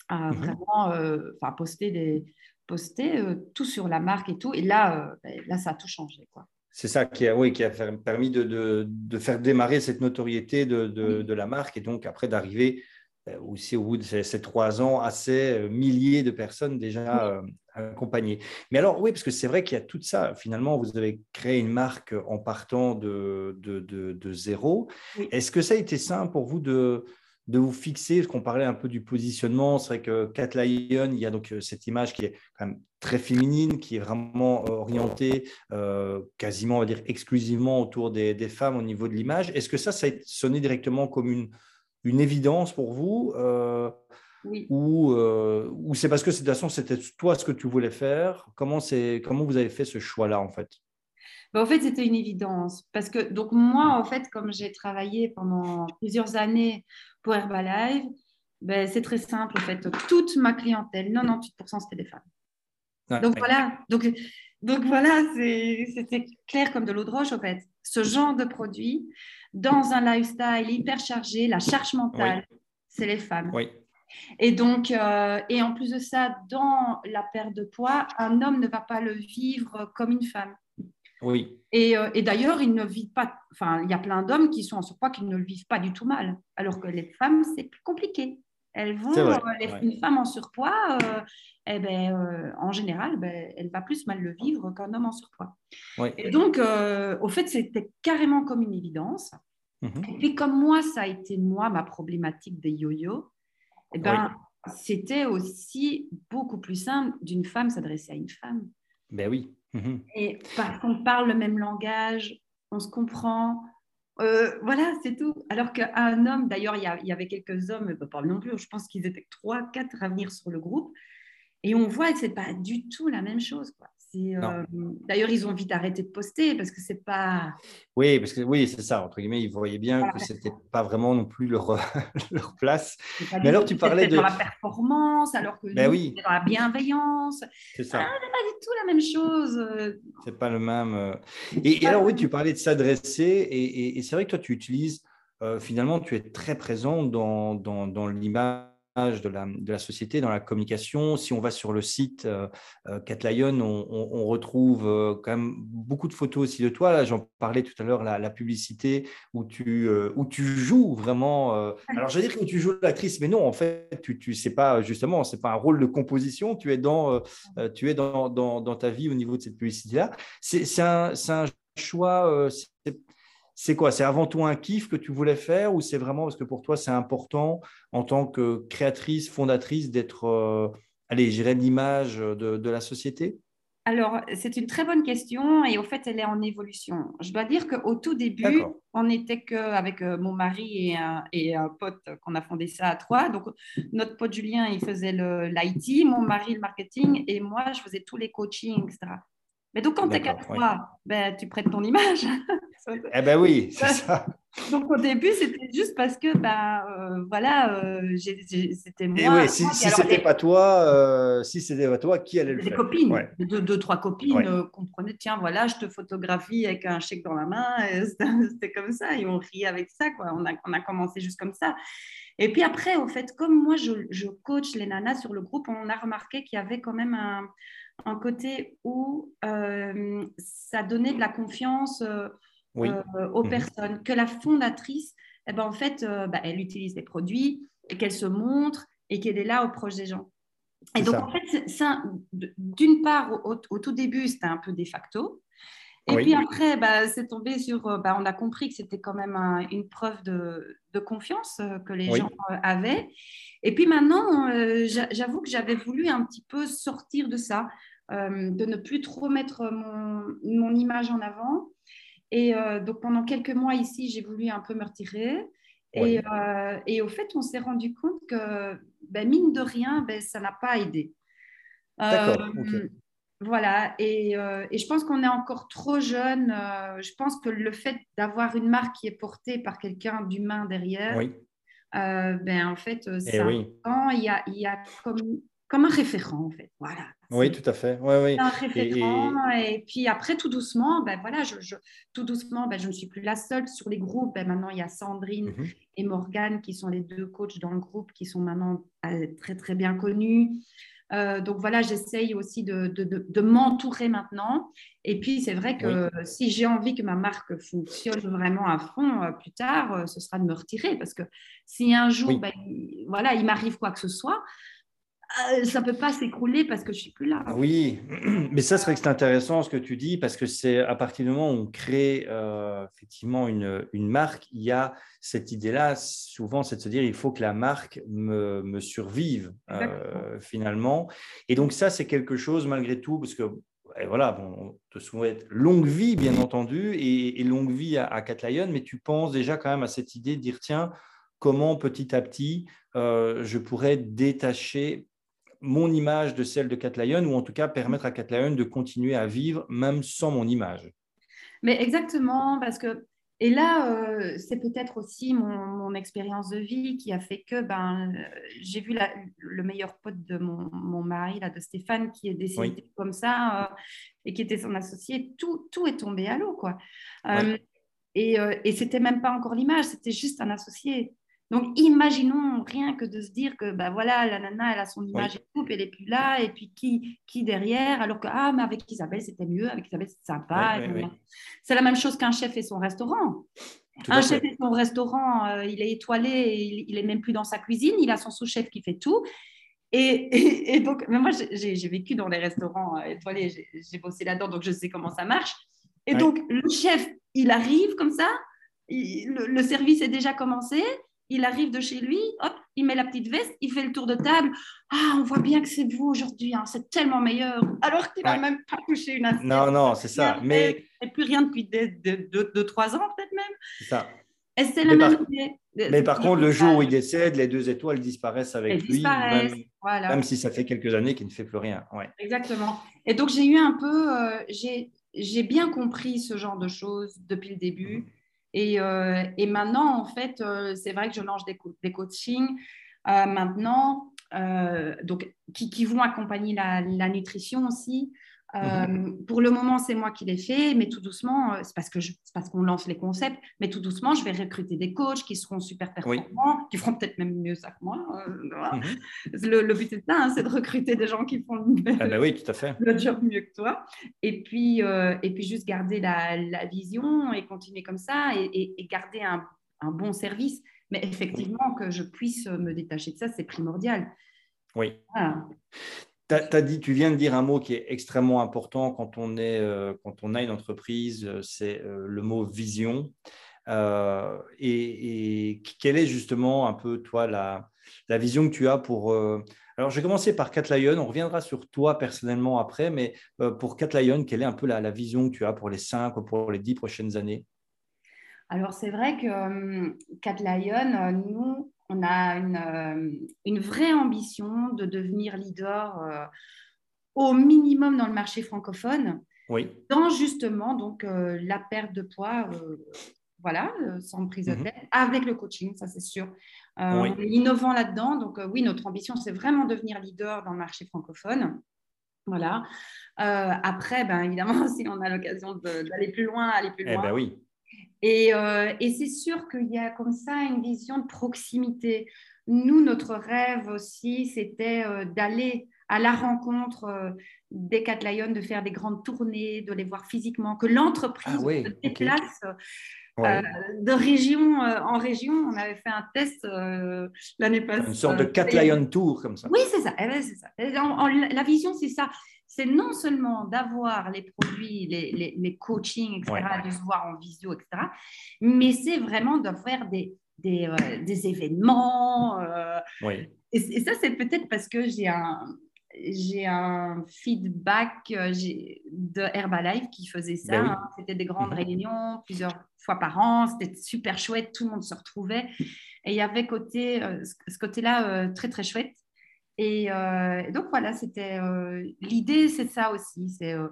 à mhm. vraiment euh, poster, des, poster tout sur la marque et tout. Et là, ben, là ça a tout changé. Quoi. C'est ça qui a, oui, qui a permis de, de, de, faire démarrer cette notoriété de, de la marque et donc après d'arriver euh, aussi au bout de ces, trois ans à ces euh, milliers de personnes déjà euh, accompagnées. Mais alors, oui, parce que c'est vrai qu'il y a tout ça. Finalement, vous avez créé une marque en partant de, de, de, zéro. Est-ce que ça a été simple pour vous de, de vous fixer, parce qu'on parlait un peu du positionnement, c'est vrai que Cat Lion, il y a donc cette image qui est quand même très féminine, qui est vraiment orientée quasiment, on va dire, exclusivement autour des, des femmes au niveau de l'image. Est-ce que ça, ça a sonné directement comme une, une évidence pour vous euh, Ou, euh, ou c'est parce que de toute façon, c'était toi ce que tu voulais faire? Comment, comment vous avez fait ce choix-là, en fait? Bah, En fait, c'était une évidence. Parce que, donc, moi, en fait, comme j'ai travaillé pendant plusieurs années pour Herbalife, ben, c'est très simple, en fait. Toute ma clientèle, 98%, c'était des femmes. donc, voilà. Donc, donc, voilà, c'était clair comme de l'eau de roche, en fait. Ce genre de produit, dans un lifestyle hyper chargé, la charge mentale, c'est les femmes. Oui. Et donc, euh, et en plus de ça, dans la perte de poids, un homme ne va pas le vivre comme une femme. Oui. Et, euh, et d'ailleurs, il ne vit pas. Enfin, il y a plein d'hommes qui sont en surpoids qui ne le vivent pas du tout mal, alors que les femmes, c'est plus compliqué. Elles vont, euh, une femme en surpoids, euh, eh ben, euh, en général, ben, elle va plus mal le vivre qu'un homme en surpoids. Et donc, au fait, c'était carrément comme une évidence. Mhm. Et puis, comme moi, ça a été moi ma problématique des yo-yo, eh ben, c'était aussi beaucoup plus simple d'une femme s'adresser à une femme. Ben oui. Mhm. Et parce qu'on parle le même langage, on se comprend, euh, voilà, c'est tout. Alors qu'un homme, d'ailleurs, il, y, avait quelques hommes, pas non plus, je pense qu'ils étaient trois, quatre à venir sur le groupe. Et on voit que ce n'est pas du tout la même chose. Quoi. Euh, d'ailleurs, ils ont vite arrêté de poster parce que c'est pas. Oui, parce que oui, c'est ça. Entre guillemets, ils voyaient bien que c'était pas vraiment non plus leur, [laughs] leur place. Mais alors, tu parlais de dans la performance, alors que ben oui. dans la bienveillance. C'est ça. Ah, c'est pas du tout la même chose. C'est pas le même. Euh. Et, alors oui, tu parlais de s'adresser et, et, c'est vrai que toi, tu utilises. Euh, finalement, tu es très présent dans, dans, dans l'image de la, de la, société, dans la communication. Si on va sur le site euh, euh Catlion, on, retrouve euh, quand même beaucoup de photos aussi de toi. Là, j'en parlais tout à l'heure, la, publicité où tu, euh, où tu joues vraiment. alors, j'allais dire que tu joues l'actrice, mais non, en fait, tu, tu sais pas justement, c'est pas un rôle de composition. Tu es dans, tu es dans, dans, dans, ta vie au niveau de cette publicité-là. C'est un, un choix c'est quoi? C'est avant tout un kiff que tu voulais faire ou c'est vraiment parce que pour toi, c'est important en tant que créatrice, fondatrice d'être, euh, allez, j'irais l'image de, la société? Alors, c'est une très bonne question et au fait, elle est en évolution. Je dois dire qu'au tout début, on n'était qu'avec euh, mon mari et un, et un pote qu'on a fondé ça à trois. Donc, notre pote Julien, il faisait l'IT, mon mari le marketing et moi, je faisais tous les coachings, etc. Mais donc, quand tu es quatre fois, ben, tu prêtes ton image. [laughs] eh ben oui, c'est ça. Donc, au début, c'était juste parce que, ben, euh, voilà, euh, c'était moi. Et oui, si, si c'était pas toi, euh, si c'était pas toi, qui allait le faire Des copines, deux, trois copines comprenaient, tiens, voilà, je te photographie avec un chèque dans la main. [laughs] C'était comme ça, et on riait avec ça, quoi. On a, on a commencé juste comme ça. Et puis après, au fait, comme moi, je, je coach les nanas sur le groupe, on a remarqué qu'il y avait quand même un un côté où ça donnait de la confiance euh, euh, aux mhm. personnes, que la fondatrice, eh ben, en fait, bah, elle utilise des produits et qu'elle se montre et qu'elle est là au proche des gens. Et donc, en fait, d'une part, au, tout début, c'était un peu de facto. Et puis après, bah, c'est tombé sur. Bah, on a compris que c'était quand même une preuve de, confiance que les gens avaient. Et puis maintenant, j'avoue que j'avais voulu un petit peu sortir de ça. Euh, de ne plus trop mettre mon, image en avant. Et euh, donc pendant quelques mois ici, j'ai voulu un peu me retirer. Euh, et, au fait, on s'est rendu compte que, ben, mine de rien, ben, ça n'a pas aidé. D'accord. Voilà, et, je pense qu'on est encore trop jeune. je pense que le fait d'avoir une marque qui est portée par quelqu'un d'humain derrière, ben, en fait, eh il, y a, il y a comme comme un référent en fait. Voilà. Oui, tout à fait. Ouais, oui. Un référent. Et, puis après, tout doucement, ben voilà, je, tout doucement, ben, je ne suis plus la seule sur les groupes. Ben, maintenant, il y a Sandrine mhm. et Morgane qui sont les deux coachs dans le groupe, qui sont maintenant euh, très très bien connus. donc voilà, j'essaye aussi de, de, m'entourer maintenant. Et puis, c'est vrai que si j'ai envie que ma marque fonctionne vraiment à fond plus tard, ce sera de me retirer. Parce que si un jour, ben, voilà, il m'arrive quoi que ce soit, euh, ça ne peut pas s'écrouler parce que je ne suis plus là. Oui, [clears throat] mais ça serait que c'est intéressant ce que tu dis parce que c'est à partir du moment où on crée euh, effectivement une, une, marque, il y a cette idée-là, souvent, c'est de se dire il faut que la marque me, me survive euh, finalement. Et donc ça, c'est quelque chose malgré tout, parce que voilà, on te souhaite longue vie, bien entendu, et, longue vie à, à Cat Lion, mais tu penses déjà quand même à cette idée de dire tiens, comment petit à petit je pourrais détacher mon image de celle de Cat ou en tout cas permettre à Cat de continuer à vivre même sans mon image. Mais exactement, parce que, et là, euh, c'est peut-être aussi mon, expérience de vie qui a fait que ben, j'ai vu le meilleur pote de mon, mari, là, de Stéphane, qui est décédé comme ça euh, et qui était son associé. Tout, tout est tombé à l'eau, quoi. Euh, et, et c'était même pas encore l'image, c'était juste un associé. Donc, imaginons rien que de se dire que bah, voilà, la nana, elle a son image et tout, elle n'est plus là, et puis qui, qui derrière, alors que, ah, mais avec Isabelle, c'était mieux, avec Isabelle, c'est sympa. c'est la même chose qu'un chef et son restaurant. un chef et son restaurant, euh, il est étoilé, il, n'est même plus dans sa cuisine, il a son sous-chef qui fait tout. Et, [laughs] et, donc, mais moi, j'ai vécu dans les restaurants euh, étoilés, j'ai bossé là-dedans, donc je sais comment ça marche. Et donc, le chef, il arrive comme ça, le, service est déjà commencé, il arrive de chez lui, hop, il met la petite veste, il fait le tour de table. Ah, on voit bien que c'est vous aujourd'hui, hein, c'est tellement meilleur. Alors qu'il n'a même pas touché une assiette. Non, non, c'est ça. Mais et plus rien depuis deux, trois ans peut-être même. C'est ça. Et c'est la même Mais par contre, le jour où il décède, les deux étoiles disparaissent avec lui, même, si ça fait quelques années qu'il ne fait plus rien. Ouais. Exactement. Et donc, j'ai eu un peu, euh, j'ai bien compris ce genre de choses depuis le début. Euh, et, maintenant, en fait, euh, c'est vrai que je lance des, des coachings euh, maintenant, donc, qui, vont accompagner la nutrition aussi. Mhm. Pour le moment, c'est moi qui l'ai fait, mais tout doucement, c'est parce que parce qu'on lance les concepts, mais tout doucement, je vais recruter des coachs qui seront super performants, qui feront peut-être même mieux ça que moi. Mhm. le, but c'est ça, hein, c'est de recruter des gens qui font ah bah oui, tout à fait. le job mieux que toi, et puis et puis juste garder la, la, vision et continuer comme ça et, et, garder un, un, bon service. Mais effectivement, que je puisse me détacher de ça, c'est primordial. Oui. Voilà dit, tu viens de dire un mot qui est extrêmement important quand on, est, euh, quand on a une entreprise, euh, c'est euh, le mot vision. Et, quelle est justement un peu, toi, la, la vision que tu as pour... Alors, je vais commencer par Cat on reviendra sur toi personnellement après, mais pour Cat quelle est un peu la, vision que tu as pour les cinq ou pour les dix prochaines années? Alors, c'est vrai que Cat nous, on a euh, une, vraie ambition de devenir leader euh, au minimum dans le marché francophone. Oui. Dans justement donc euh, la perte de poids, voilà, sans prise de mhm. tête, avec le coaching, ça c'est sûr. On est innovant là-dedans. Donc oui, notre ambition, c'est vraiment devenir leader dans le marché francophone. Voilà. après, ben, évidemment, [laughs] si on a l'occasion d'aller plus loin, aller plus eh loin. ben oui. Euh, et, c'est sûr qu'il y a comme ça une vision de proximité. Nous, notre rêve aussi, c'était euh, d'aller à la rencontre euh, des Cat de faire des grandes tournées, de les voir physiquement, que l'entreprise ah se déplace. de région en région, on avait fait un test l'année passée. Une sorte de Cat Tour comme ça. Oui, c'est ça. Eh ben, ça. la vision, c'est ça c'est non seulement d'avoir les produits, les, les, coachings, etc., de se voir en visio, etc., mais c'est vraiment de faire des, des, euh, des événements. Euh, et, ça, c'est peut-être parce que j'ai un, j'ai un feedback euh, de Herbalife qui faisait ça. Ben hein. C'était des grandes mhm. réunions, plusieurs fois par an. C'était super chouette. Tout le monde se retrouvait. Et il y avait côté, ce côté-là très, très chouette. Euh, et donc voilà, c'était euh, l'idée, c'est ça aussi, c'est euh,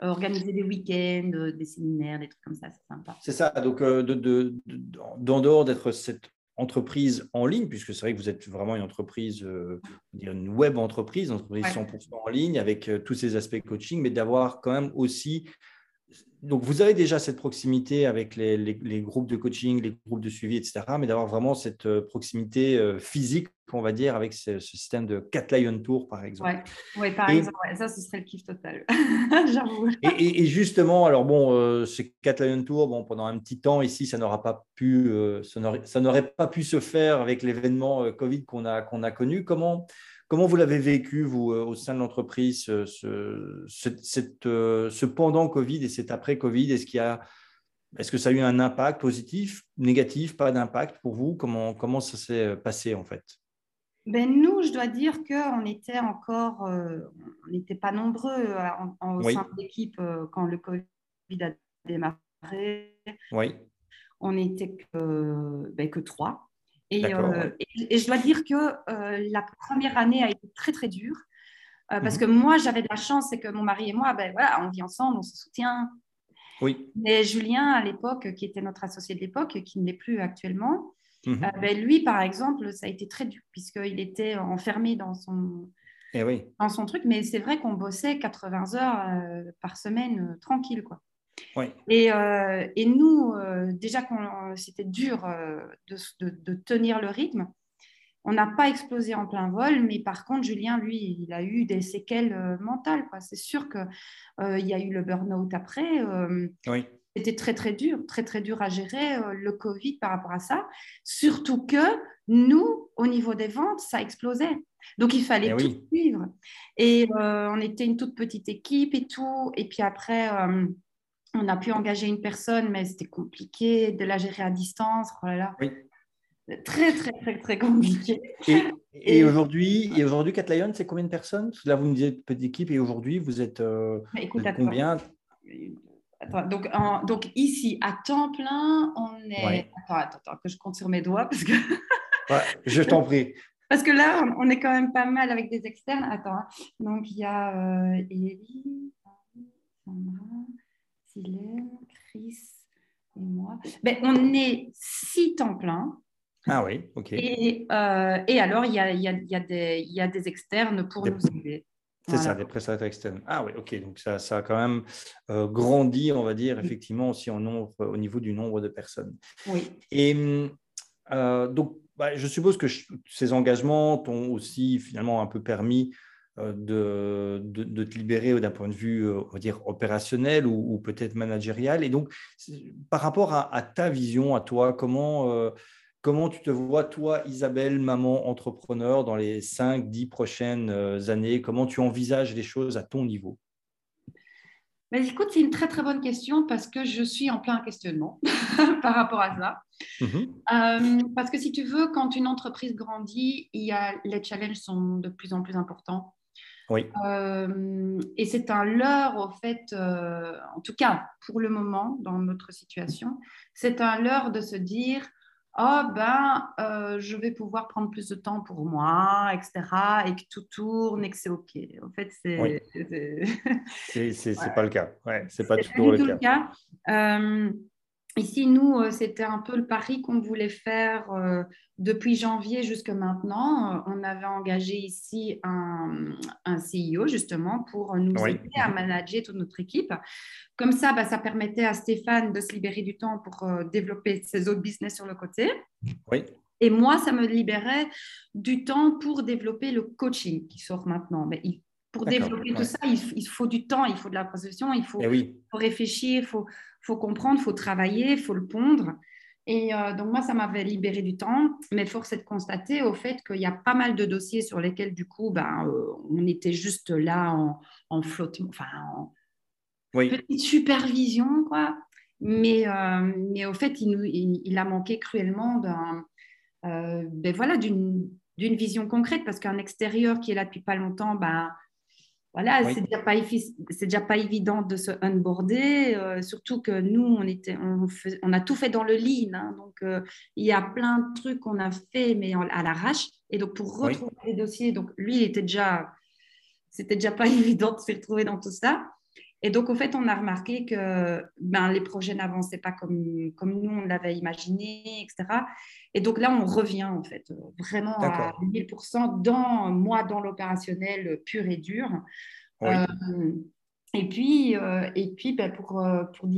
organiser des week-ends, des séminaires, des trucs comme ça, c'est sympa. C'est ça, donc d'en de, dehors d'être cette entreprise en ligne, puisque c'est vrai que vous êtes vraiment une entreprise, une web entreprise, une entreprise 100% en ligne avec tous ces aspects coaching, mais d'avoir quand même aussi donc, vous avez déjà cette proximité avec les, groupes de coaching, les groupes de suivi, etc., mais d'avoir vraiment cette euh, proximité euh, physique, on va dire, avec ce, système de Cat Lion Tour, par exemple. Oui, ouais, par exemple, ça, ce serait le kiff total, [laughs] j'avoue. Et, justement, alors bon, euh, ce Cat Lion Tour, bon, pendant un petit temps ici, ça n'aura pas pu, ça n'aurait pas pu se faire avec l'événement Covid qu'on a, qu'on a connu. Comment Comment vous l'avez vécu, vous, euh, au sein de l'entreprise, ce, euh, ce, pendant Covid et cet après-Covid Est-ce qu'il a, est-ce que ça a eu un impact positif, négatif, pas d'impact pour vous? Comment, comment ça s'est euh, passé en fait? Ben nous, je dois dire qu'on était encore, on n'était pas nombreux en, au sein de l'équipe quand le Covid a démarré. Oui. On n'était que, ben, que trois. Euh, et, je dois dire que euh, la première année a été très, très dure. Euh, parce mhm. que moi, j'avais de la chance, c'est que mon mari et moi, ben, voilà, on vit ensemble, on se soutient. Oui. Mais Julien, à l'époque, qui était notre associé de l'époque, qui ne l'est plus actuellement, mhm. ben, lui, par exemple, ça a été très dur, puisqu'il était enfermé dans son, eh oui. dans son truc. Mais c'est vrai qu'on bossait 80 heures par semaine, tranquille. quoi. Et, euh, et, nous, euh, déjà c'était dur euh, de, de, tenir le rythme, on n'a pas explosé en plein vol, mais par contre, Julien, lui, il a eu des séquelles mentales. C'est sûr qu'il il y a eu le burn-out après. oui. C'était très, très dur, très, très dur à gérer le Covid par rapport à ça. Surtout que nous, au niveau des ventes, ça explosait. Donc, il fallait eh tout suivre. Et on était une toute petite équipe et tout. Et puis après on a pu engager une personne, mais c'était compliqué de la gérer à distance. Oh là là. Oui. Très, très, très, très compliqué. Et, [laughs] aujourd'hui, et aujourd'hui, Catlion, c'est combien de personnes? Là, vous me disiez petite équipe, et aujourd'hui, vous êtes, euh, combien? Donc, donc, ici, à temps plein, on est. Attends, attends, que je compte sur mes doigts parce que. [laughs] je t'en prie. Parce que là, on est quand même pas mal avec des externes. Attends, hein. donc il y a euh, Sandra, Chris et moi. Ben, on est six temps plein. Ah oui, ok. Et, euh, et alors, il y a, y, a, y, a y a, des externes pour nous aider. C'est ça, des prestataires externes. Ah oui, ok. Donc ça, ça a quand même euh, grandi, on va dire, effectivement, aussi en nombre, au niveau du nombre de personnes. Oui. Et euh, donc, bah, je suppose que ces engagements t'ont aussi finalement un peu permis euh, de, de, te libérer d'un point de vue euh, on va dire, opérationnel ou, peut-être managérial. Et donc, par rapport à, ta vision, à toi, comment, euh, comment tu te vois, toi, Isabelle, maman entrepreneur, dans les 5, 10 prochaines années? Comment tu envisages les choses à ton niveau? Mais écoute, c'est une très très bonne question parce que je suis en plein questionnement [laughs] par rapport à ça. Mm-hmm. parce que si tu veux, quand une entreprise grandit, il y a, les challenges sont de plus en plus importants. Oui. Euh, et c'est un leurre, au fait, euh, en tout cas pour le moment, dans notre situation, c'est un leurre de se dire Oh, ben, euh, je vais pouvoir prendre plus de temps pour moi, etc., et que tout tourne et que c'est OK. En fait, c'est. Oui. [laughs] C'est pas le cas. Ouais, c'est pas toujours le, le cas. Ici, nous, euh, c'était un peu le pari qu'on voulait faire euh, depuis janvier jusqu'à maintenant. Euh, on avait engagé ici un, un CEO justement pour nous aider à manager toute notre équipe. Comme ça, bah, ça permettait à Stéphane de se libérer du temps pour développer ses autres business sur le côté. Oui. Et moi, ça me libérait du temps pour développer le coaching qui sort maintenant. Mais pour développer tout ça, il, faut du temps, il faut de la procession, il faut, eh faut réfléchir, il faut, faut comprendre, il faut travailler, il faut le pondre. Et euh, donc, moi, ça m'avait libéré du temps, mais force est de constater au fait qu'il y a pas mal de dossiers sur lesquels, du coup, ben, euh, on était juste là en, en flottement, enfin, en petite supervision, quoi. Mais, euh, mais au fait, il, nous, il, a manqué cruellement d'un, ben, voilà, d'une vision concrète, parce qu'un extérieur qui est là depuis pas longtemps, ben, voilà, c'est déjà pas c'est déjà pas évident de se onboarder, euh, surtout que nous on était, on, on, a tout fait dans le lean, hein, donc euh, il y a plein de trucs qu'on a fait mais à l'arrache, et donc pour retrouver les dossiers, donc lui il était déjà, c'était déjà pas [laughs] évident de se retrouver dans tout ça. Et donc, au fait, on a remarqué que ben, les projets n'avançaient pas comme, comme nous, on l'avait imaginé, etc. Et donc là, on revient, en fait, vraiment à 1000% dans, moi, dans l'opérationnel pur et dur. Euh, et puis, et puis ben, pour, pour,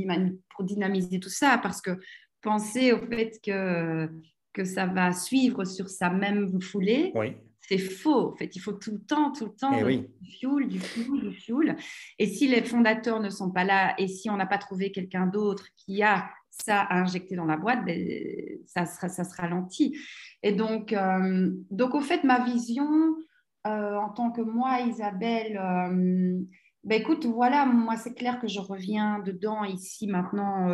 pour, dynamiser tout ça, parce que penser au fait que, que ça va suivre sur sa même foulée, oui c'est faux. En fait, il faut tout le temps, tout le temps eh du fuel, du fuel, du fuel. Et si les fondateurs ne sont pas là et si on n'a pas trouvé quelqu'un d'autre qui a ça à injecter dans la boîte, ben, ça, sera, ça se ralentit. Et donc, euh, donc, au fait, ma vision euh, en tant que moi, Isabelle, euh, ben écoute, voilà, moi c'est clair que je reviens dedans ici maintenant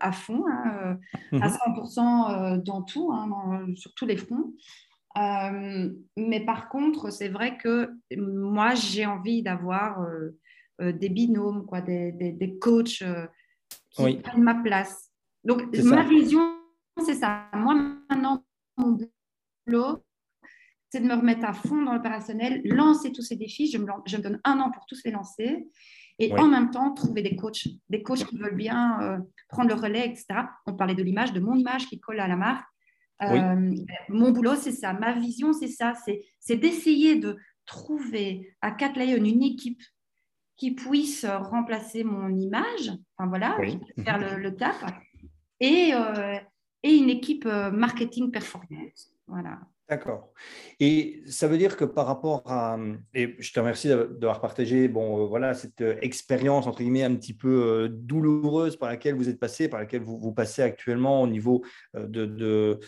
à fond, hein, à 100% mhm. dans tout, hein, sur tous les fronts. Euh, mais par contre, c'est vrai que moi, j'ai envie d'avoir euh, euh, des binômes, quoi, des, des, coachs qui prennent ma place. Donc, ma vision, c'est ça. Moi, maintenant, mon boulot, c'est de me remettre à fond dans l'opérationnel, lancer tous ces défis. Je me, je me, donne un an pour tous les lancer. Et en même temps, trouver des coachs, des coachs qui veulent bien prendre le relais, etc. On parlait de l'image, de mon image qui colle à la marque. Euh, mon boulot, c'est ça. Ma vision, c'est ça. C'est d'essayer de trouver à Cat une équipe qui puisse remplacer mon image, enfin voilà, faire le, le taf, et, euh, et, une équipe euh, marketing performance. Voilà. D'accord. Et ça veut dire que par rapport à, et je te remercie d'avoir partagé, bon, euh, voilà, cette euh, expérience entre guillemets un petit peu euh, douloureuse par laquelle vous êtes passé, par laquelle vous, vous passez actuellement au niveau de, de,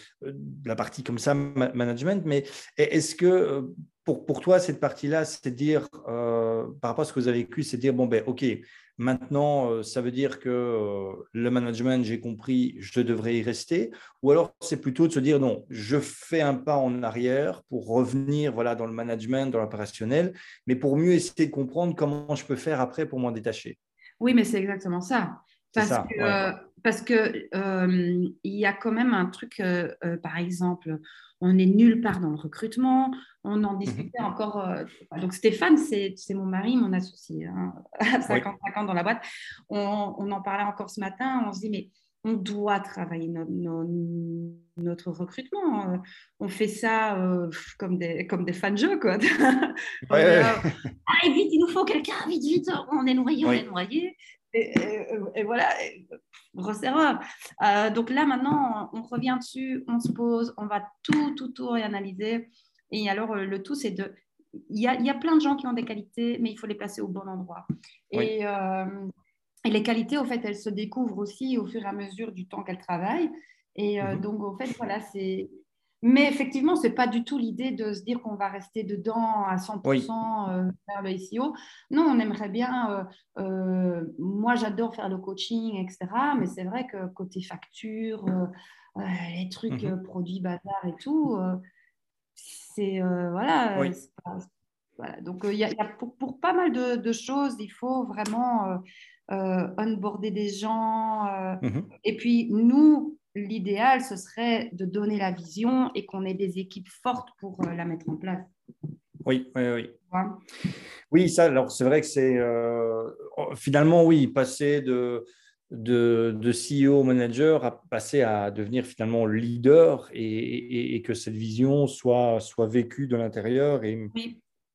la partie comme ça management. Mais est-ce que pour, pour toi cette partie-là, c'est dire par rapport à ce que vous avez vécu, c'est dire bon ben ok, Maintenant, euh, ça veut dire que euh, le management, j'ai compris, je devrais y rester. Ou alors, c'est plutôt de se dire non, je fais un pas en arrière pour revenir voilà, dans le management, dans l'opérationnel, mais pour mieux essayer de comprendre comment je peux faire après pour m'en détacher. Oui, mais c'est exactement ça. Parce que, parce que euh, il y a quand même un truc, par exemple, on est nulle part dans le recrutement. On en mhm. discutait encore. Euh, donc Stéphane, c'est mon mari, mon associé, hein, [laughs] 55 ans dans la boîte. On, en parlait encore ce matin. On se dit, mais on doit travailler notre recrutement. On fait ça euh, comme, des, comme des fans de jeu. Quoi. [laughs] Allez, vite, il nous faut quelqu'un, vite, vite, on est noyé, on est noyé. Et, voilà, grosse erreur. Euh, donc là, maintenant, on revient dessus, on se pose, on va tout, tout, tout réanalyser. Et alors, euh, le tout, c'est de. Il y, a, il y, a, plein de gens qui ont des qualités, mais il faut les placer au bon endroit. Et, euh, et, les qualités, au fait, elles se découvrent aussi au fur et à mesure du temps qu'elles travaillent. Et mhm. donc, au fait, voilà, c'est mais effectivement, ce n'est pas du tout l'idée de se dire qu'on va rester dedans à 100% euh, vers le SEO. Non, on aimerait bien. Euh, euh, moi, j'adore faire le coaching, etc. Mais c'est vrai que côté facture, les trucs mhm. produits bazar et tout, c'est. voilà, voilà. Donc, il y a, pour, pas mal de, choses, il faut vraiment onboarder des gens. Mhm. Et puis, nous, l'idéal, ce serait de donner la vision et qu'on ait des équipes fortes pour euh, la mettre en place. Oui, oui, oui. Oui, ça, alors c'est vrai que c'est euh, finalement, oui, passer de, de, de, CEO manager à passer à devenir finalement leader et, et, que cette vision soit, soit vécue de l'intérieur et,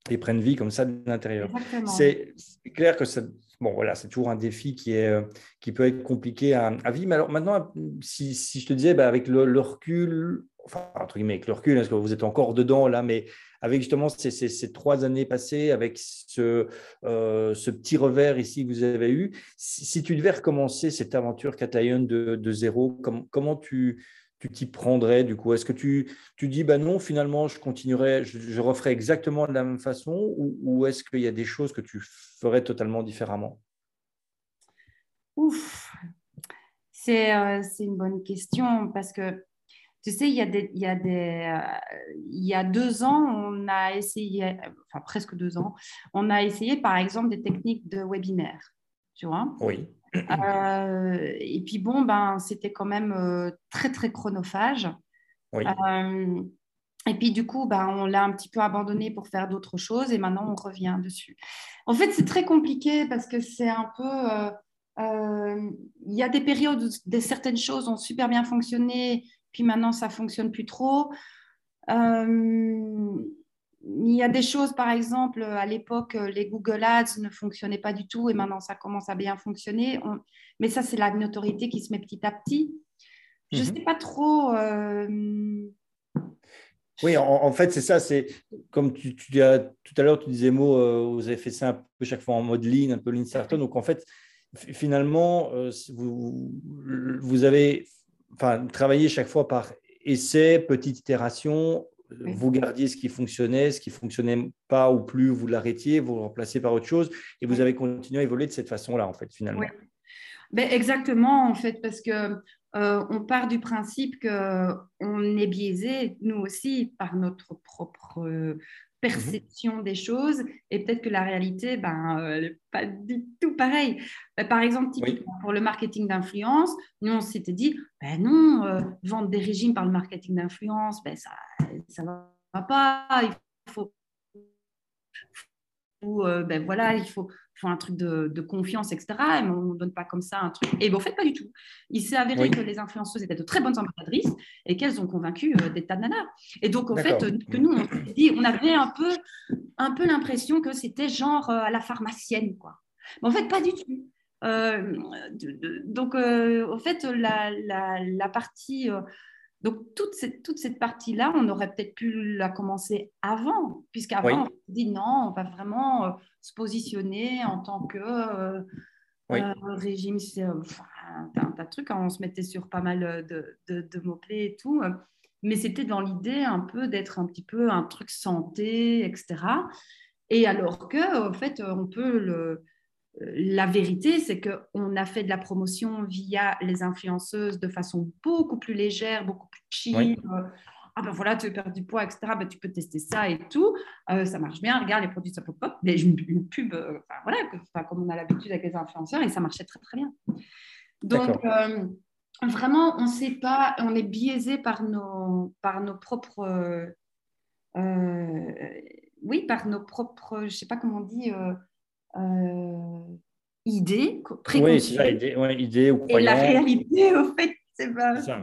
et prenne vie comme ça de l'intérieur. C'est clair que ça, bon, voilà, c'est toujours un défi qui, est, euh, qui peut être compliqué à, vivre. Mais alors maintenant, si, je te disais, bah, avec le, recul, enfin, entre guillemets, avec le recul, parce que vous êtes encore dedans là, mais avec justement ces, ces, trois années passées, avec ce, euh, ce, petit revers ici que vous avez eu, si, tu devais recommencer cette aventure Catlion de, de zéro, comment tu, tu t'y prendrais du coup Est-ce que tu, tu dis, bah non, finalement, je continuerai, je, referai exactement de la même façon ou, est-ce qu'il y a des choses que tu ferais totalement différemment? Ouf, c'est euh, une bonne question parce que tu sais, il y a, des, il, y a des, euh, il y a deux ans, on a essayé, enfin presque deux ans, on a essayé par exemple des techniques de webinaire, tu vois? Oui. Euh, et puis bon, ben, c'était quand même euh, très, très chronophage. Euh, et puis du coup, ben, on l'a un petit peu abandonné pour faire d'autres choses et maintenant on revient dessus. En fait, c'est très compliqué parce que c'est un peu... Il y a des périodes où certaines choses ont super bien fonctionné, puis maintenant ça fonctionne plus trop. Il y a des choses, par exemple, à l'époque, les Google Ads ne fonctionnaient pas du tout et maintenant ça commence à bien fonctionner. Mais ça, c'est la notoriété qui se met petit à petit. Je ne mhm. sais pas trop. Euh, oui, en, fait, c'est ça. C'est comme tu, tu, tout à l'heure, tu disais mots, euh, vous avez fait ça un peu chaque fois en mode lean, un peu lean startup. Donc, en fait, finalement, euh, vous, vous avez enfin, travaillé chaque fois par essai, petite itération. Vous gardiez ce qui fonctionnait, ce qui fonctionnait pas ou plus, vous l'arrêtiez, vous le remplaciez par autre chose, et vous avez continué à évoluer de cette façon-là, en fait, finalement. Ben, exactement, en fait, parce que euh, on part du principe qu'on est biaisé, nous aussi, par notre propre perception des choses, et peut-être que la réalité, ben, n'est pas du tout pareille. Ben, par exemple, pour le marketing d'influence, nous, on s'était dit, ben non, euh, vendre des régimes par le marketing d'influence, ben, ça ne va pas, il faut... Ou, ben voilà, il faut faut un truc de, confiance, etc. Mais on ne donne pas comme ça un truc. Et bon, en fait, pas du tout. Il s'est avéré que les influenceuses étaient de très bonnes ambassadrices et qu'elles ont convaincu euh, des tas de nanas. Et donc, en fait, que nous, on, dit, on avait un peu, un peu l'impression que c'était genre euh, à la pharmacienne, quoi. Mais en fait, pas du tout. Euh, donc, en fait, la, la, la partie donc, toute cette, toute cette partie-là, on aurait peut-être pu la commencer avant, puisqu'avant, on s'est dit non, on va vraiment euh, se positionner en tant que euh, euh, régime, c'est un, tas de trucs, hein, on se mettait sur pas mal de, de, mots-clés et tout, mais c'était dans l'idée un peu d'être un petit peu un truc santé, etc. Et alors que, en fait, on peut le, la vérité, c'est qu'on a fait de la promotion via les influenceuses de façon beaucoup plus légère, beaucoup plus. Euh, ah ben voilà, tu veux perdre du poids, etc. Ben, tu peux tester ça et tout. Euh, ça marche bien. Regarde, les produits, ça pop pop. Une, pub, euh, voilà, comme on a l'habitude avec les influenceurs, et ça marchait très, très bien. Donc, vraiment, on ne sait pas, on est biaisé par nos, par nos propres. oui, par nos propres, je ne sais pas comment on dit euh, idée, Oui, c'est ça, idée, idée ou Et la réalité, [laughs] au fait, c'est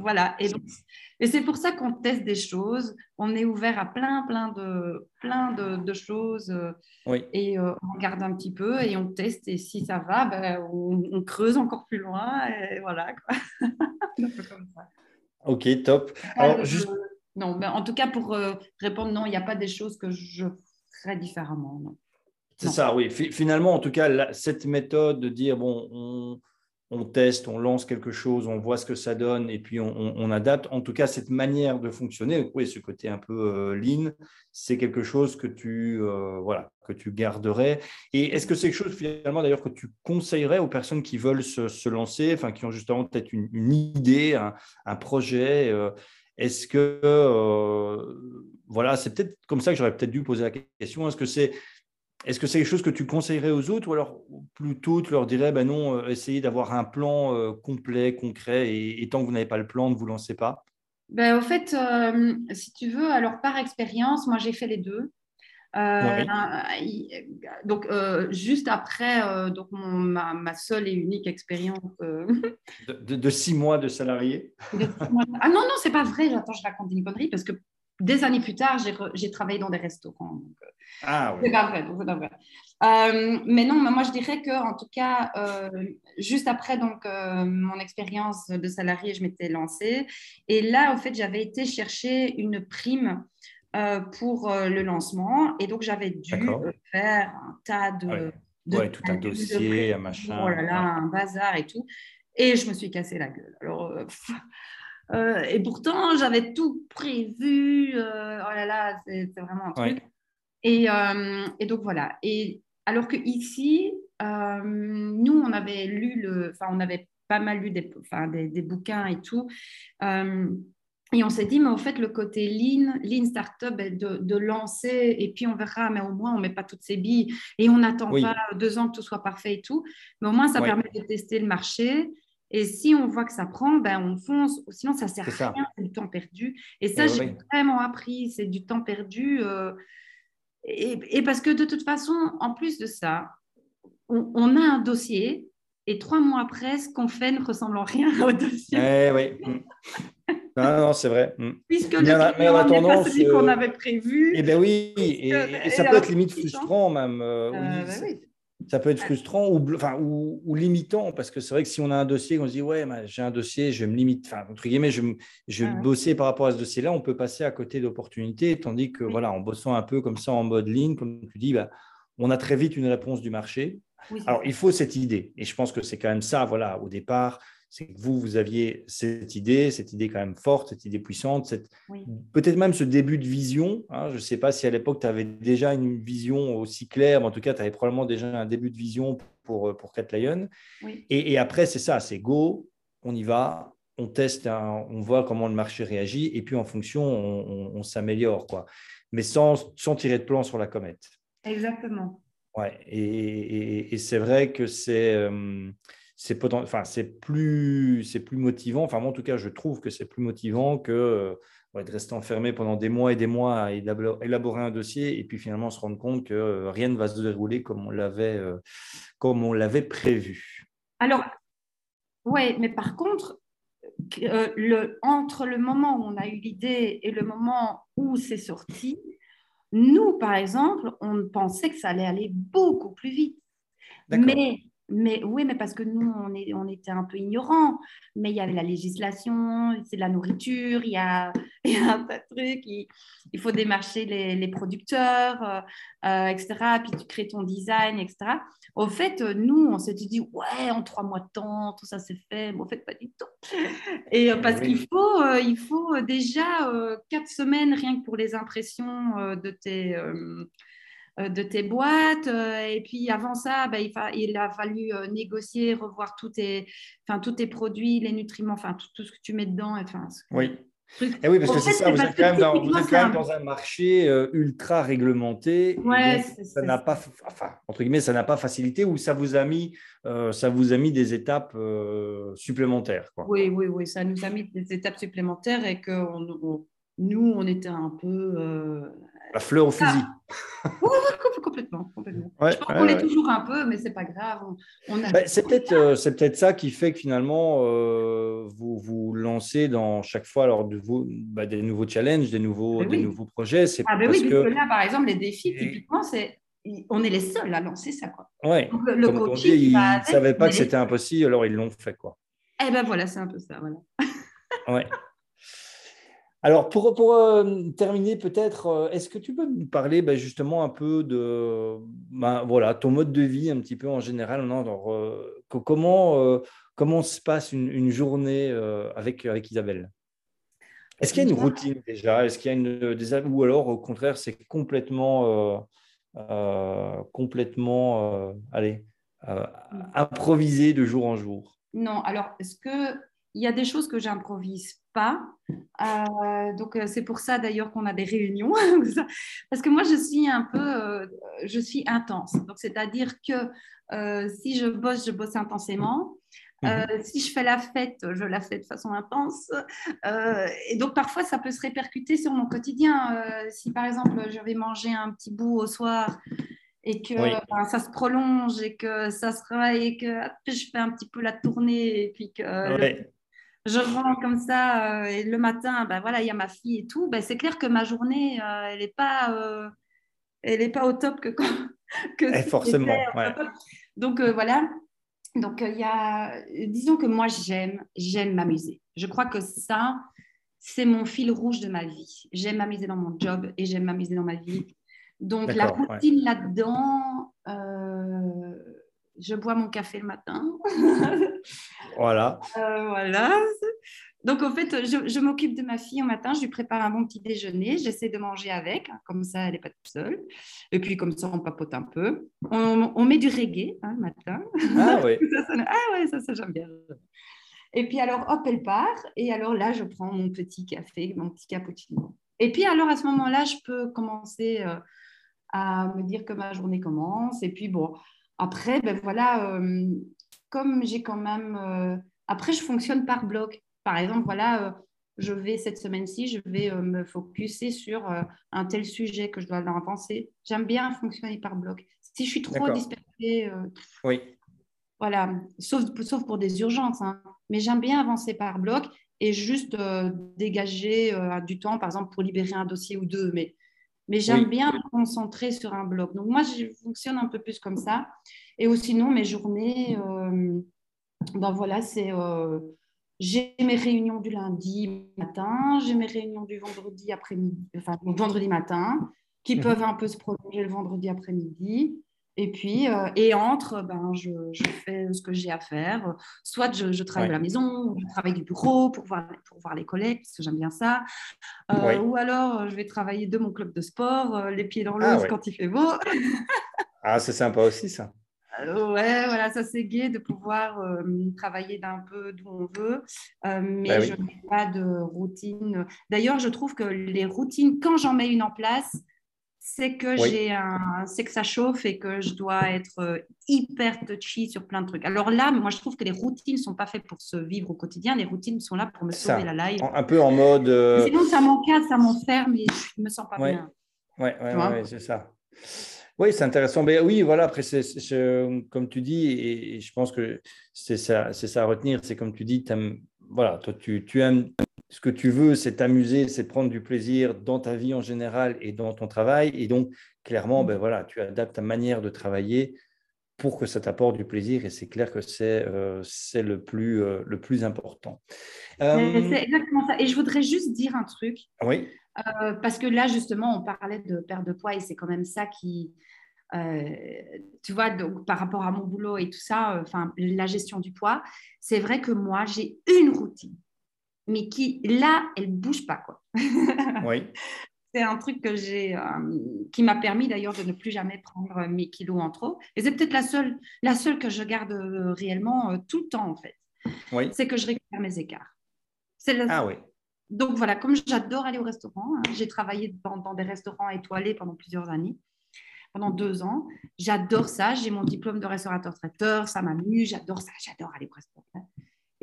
voilà. Et, et c'est pour ça qu'on teste des choses. On est ouvert à plein, plein de, plein de, de choses. Euh, oui. Et euh, on regarde un petit peu et on teste. Et si ça va, ben, on, creuse encore plus loin. Et voilà. Quoi. [laughs] ok, top. Alors, juste... Non, mais en tout cas, pour répondre, non, il n'y a pas des choses que je ferais différemment. Non. C'est ça, oui. Finalement, en tout cas, cette méthode de dire, bon, on, teste, on lance quelque chose, on voit ce que ça donne et puis on, adapte. En tout cas, cette manière de fonctionner, oui, ce côté un peu euh, lean, c'est quelque chose que tu, euh, voilà, que tu garderais. Et est-ce que c'est quelque chose finalement d'ailleurs que tu conseillerais aux personnes qui veulent se, lancer, enfin qui ont justement peut-être une, idée, un, projet euh, Est-ce que voilà, c'est peut-être comme ça que j'aurais peut-être dû poser la question. Est-ce que c'est est-ce que c'est quelque chose que tu conseillerais aux autres ou alors plutôt tu leur dirais, ben non, euh, essayez d'avoir un plan euh, complet, concret et, tant que vous n'avez pas le plan, ne vous lancez pas? Ben, Au fait, euh, si tu veux, alors par expérience, moi j'ai fait les deux. donc, juste après donc ma, seule et unique expérience. De, six mois de salarié? Ah non, non, c'est pas vrai. Attends, je raconte une connerie parce que des années plus tard, j'ai travaillé dans des restaurants. Euh, ah, oui. C'est pas vrai, c'est pas vrai. Euh, mais non, moi je dirais que en tout cas, euh, juste après donc mon expérience de salarié, je m'étais lancée et là, au fait, j'avais été chercher une prime pour le lancement et donc j'avais dû faire un tas de, ouais. tout un dossier, un machin, oh là là, un bazar et tout, et je me suis cassé la gueule. Alors euh, et pourtant, j'avais tout prévu. Euh, oh là là, c'est vraiment un truc. Et, euh, et, donc voilà. Et alors que ici, nous, on avait lu le, enfin, on avait pas mal lu des, enfin, des, des bouquins et tout. et on s'est dit, mais au fait, le côté lean, lean startup, de, de, lancer, et puis on verra, mais au moins, on ne met pas toutes ses billes et on n'attend pas deux ans que tout soit parfait et tout. Mais au moins, ça permet de tester le marché. Et si on voit que ça prend, ben on fonce. Sinon, ça sert à rien, c'est du temps perdu. Et ça, j'ai vraiment appris, c'est du temps perdu. Euh, et, parce que de toute façon, en plus de ça, on, a un dossier et trois mois après, ce qu'on fait ne ressemble en rien au dossier. Eh oui. Non, non, c'est vrai. Mm. Puisque celui qu'on avait prévu. Eh bien oui, et, ça peut être limite frustrant même. Euh, bah oui, ça peut être frustrant ou, enfin, ou, limitant parce que c'est vrai que si on a un dossier, on se dit ouais, j'ai un dossier, je me limite, enfin entre guillemets, je, je vais ah bosser par rapport à ce dossier-là, on peut passer à côté d'opportunités, tandis que voilà, en bossant un peu comme ça en mode ligne, comme tu dis, bah, on a très vite une réponse du marché. Alors il faut cette idée. Et je pense que c'est quand même ça, voilà, au départ, c'est que vous, vous aviez cette idée, cette idée quand même forte, cette idée puissante, cette... peut-être même ce début de vision. Hein. je ne sais pas si à l'époque, tu avais déjà une vision aussi claire, mais en tout cas, tu avais probablement déjà un début de vision pour, pour Cat Lion. Et, après, c'est ça, c'est go, on y va, on teste, on voit comment le marché réagit, et puis en fonction, on, s'améliore, quoi. Mais sans, sans tirer de plan sur la comète. Exactement. Ouais, et, et c'est vrai que c'est... Euh, c'est enfin, plus, motivant. Enfin, moi, en tout cas, je trouve que c'est plus motivant que euh, de rester enfermé pendant des mois et des mois à élaborer un dossier et puis finalement se rendre compte que euh, rien ne va se dérouler comme on l'avait, euh, comme on l'avait prévu. Alors, ouais, mais par contre, le, entre le moment où on a eu l'idée et le moment où c'est sorti, nous, par exemple, on pensait que ça allait aller beaucoup plus vite. Mais mais oui, mais parce que nous, on, est, on était un peu ignorants. Mais il y avait la législation, c'est la nourriture, [laughs] il y a, un tas de trucs. Il, faut démarcher les, producteurs, euh, euh, etc. Puis tu crées ton design, etc. Au fait, nous, on s'était dit, ouais, en trois mois de temps, tout ça c'est fait. Mais au fait, pas du tout. Et euh, parce qu'il faut, il faut déjà quatre semaines rien que pour les impressions de tes euh, de tes boîtes. Euh, et puis avant ça, bah, il, a fallu euh, négocier, revoir tous tes, enfin, tous tes produits, les nutriments, enfin tout, ce que tu mets dedans. Enfin, oui. Et eh oui, parce que c'est ça, vous êtes, quand même, dans, vous êtes quand même dans, un marché ultra réglementé. Ouais, ça n'a pas, enfin, entre guillemets, ça n'a pas facilité ou ça vous a mis, ça vous a mis des étapes supplémentaires. Quoi. Oui, oui, oui, ça nous a mis des étapes supplémentaires et que nous, on était un peu la fleur au fusil. oui, complètement. complètement. je pense qu'on est toujours un peu, mais c'est pas grave. Bah, c'est peut-être euh, c'est peut-être ça qui fait que finalement euh, vous vous lancez dans chaque fois alors de bah, des nouveaux challenges, des nouveaux des nouveaux projets. C'est ah ben oui, que... là par exemple les défis typiquement c'est on est les seuls à lancer ça quoi. Ouais. le, Comme on dit, ils ne savaient pas que c'était impossible, alors ils l'ont fait quoi. Eh ben voilà, c'est un peu ça, voilà. ouais. [laughs] Alors, pour, pour euh, terminer, peut-être, euh, est-ce que tu peux nous parler ben, justement un peu de ben, voilà, ton mode de vie un petit peu en général non euh, comment, comment se passe une, journée avec, avec Isabelle? Est-ce qu'il y a une routine déjà? Est-ce qu'il y a une, des, ou alors au contraire, c'est complètement, complètement allez, mmh. improvisé de jour en jour? Non, alors, est-ce que il y a des choses que j'improvise pas. Euh, donc euh, c'est pour ça d'ailleurs qu'on a des réunions. [laughs] Parce que moi je suis un peu, euh, je suis intense. Donc c'est-à-dire que si je bosse, je bosse intensément. Mhm. si je fais la fête, je la fais de façon intense. et donc parfois ça peut se répercuter sur mon quotidien. si par exemple je vais manger un petit bout au soir et que ben, ça se prolonge et que ça se et que je fais un petit peu la tournée et puis que je rentre comme ça euh, et le matin, ben voilà, il y a ma fille et tout, ben c'est clair que ma journée, euh, elle n'est pas, euh, elle est pas au top que quand. [laughs] Que eh, forcément, ouais. Donc voilà. Donc il y a, disons que moi j'aime, j'aime m'amuser. Je crois que ça, c'est mon fil rouge de ma vie. J'aime m'amuser dans mon job et j'aime m'amuser dans ma vie. Donc la routine là-dedans je bois mon café le matin. [laughs] voilà. Euh, voilà. Donc, en fait, je, m'occupe de ma fille au matin, je lui prépare un bon petit déjeuner, j'essaie de manger avec, hein, comme ça, elle n'est pas toute seule. Et puis, comme ça, on papote un peu. On, met du reggae hein, le matin. Ah oui. [laughs] ah ouais, ça, ça j'aime bien. Et puis, alors, hop, elle part. Et alors là, je prends mon petit café, mon petit cappuccino. Et puis, alors, à ce moment-là, je peux commencer euh, à me dire que ma journée commence. Et puis, bon, après, ben voilà, euh, comme j'ai quand même. Euh, après, je fonctionne par bloc. Par exemple, voilà, euh, je vais cette semaine-ci, je vais me focuser sur un tel sujet que je dois leur penser. J'aime bien fonctionner par bloc. Si je suis trop dispersée. oui. Voilà, sauf, sauf pour des urgences. Hein. Mais j'aime bien avancer par bloc. et juste dégager du temps, par exemple, pour libérer un dossier ou deux. Mais, mais j'aime bien me concentrer sur un bloc. Donc moi, je fonctionne un peu plus comme ça. Et ou sinon, mes journées, ben voilà, c'est j'ai mes réunions du lundi matin, j'ai mes réunions du vendredi après-midi, enfin vendredi matin, qui mhm. peuvent un peu se prolonger le vendredi après-midi. Et puis, euh, et entre, ben, je, je, fais ce que j'ai à faire. Soit je, je travaille à la maison, je travaille du bureau pour voir, pour voir les collègues, parce que j'aime bien ça. Euh, ou alors, je vais travailler de mon club de sport, euh, les pieds dans l'eau ah quand il fait beau. ah, c'est sympa aussi, ça. [laughs] Ouais, voilà, ça c'est gai de pouvoir travailler d'un peu d'où on veut, mais bah je n'ai pas de routine. D'ailleurs, je trouve que les routines, quand j'en mets une en place, c'est que j'ai un, c'est que ça chauffe et que je dois être euh, hyper touchy sur plein de trucs. Alors là, moi, je trouve que les routines sont pas faites pour se vivre au quotidien. Les routines sont là pour me sauver la life. Un peu en mode. Euh, sinon, ça m'encadre, ça m'enferme et je me sens pas bien. Oui, ouais, ouais, c'est ça. Oui, c'est intéressant. Mais oui, voilà, après, c'est, comme tu dis, et, je pense que c'est ça, ça à retenir, c'est comme tu dis, voilà, toi, tu, tu aimes ce que tu veux, c'est t'amuser, c'est prendre du plaisir dans ta vie en général et dans ton travail. Et donc, clairement, mm. ben voilà, tu adaptes ta manière de travailler pour que ça t'apporte du plaisir. Et c'est clair que c'est euh, le, plus, euh, le plus important. Euh, c'est exactement ça. Et je voudrais juste dire un truc. Oui. parce que là, justement, on parlait de perte de poids et c'est quand même ça qui, tu vois, donc par rapport à mon boulot et tout ça, enfin, la gestion du poids, c'est vrai que moi, j'ai une routine mais qui, là, elle bouge pas. Quoi. [laughs] Oui. c'est un truc que j'ai, euh, qui m'a permis d'ailleurs de ne plus jamais prendre mes kilos en trop. Et c'est peut-être la seule, la seule que je garde euh, réellement euh, tout le temps, en fait. Oui. C'est que je récupère mes écarts. C'est Ah oui. Donc voilà, comme j'adore aller au restaurant, hein, j'ai travaillé dans, dans, des restaurants étoilés pendant plusieurs années, pendant deux ans. J'adore ça. J'ai mon diplôme de restaurateur-traiteur, ça m'amuse, j'adore ça, j'adore aller au restaurant.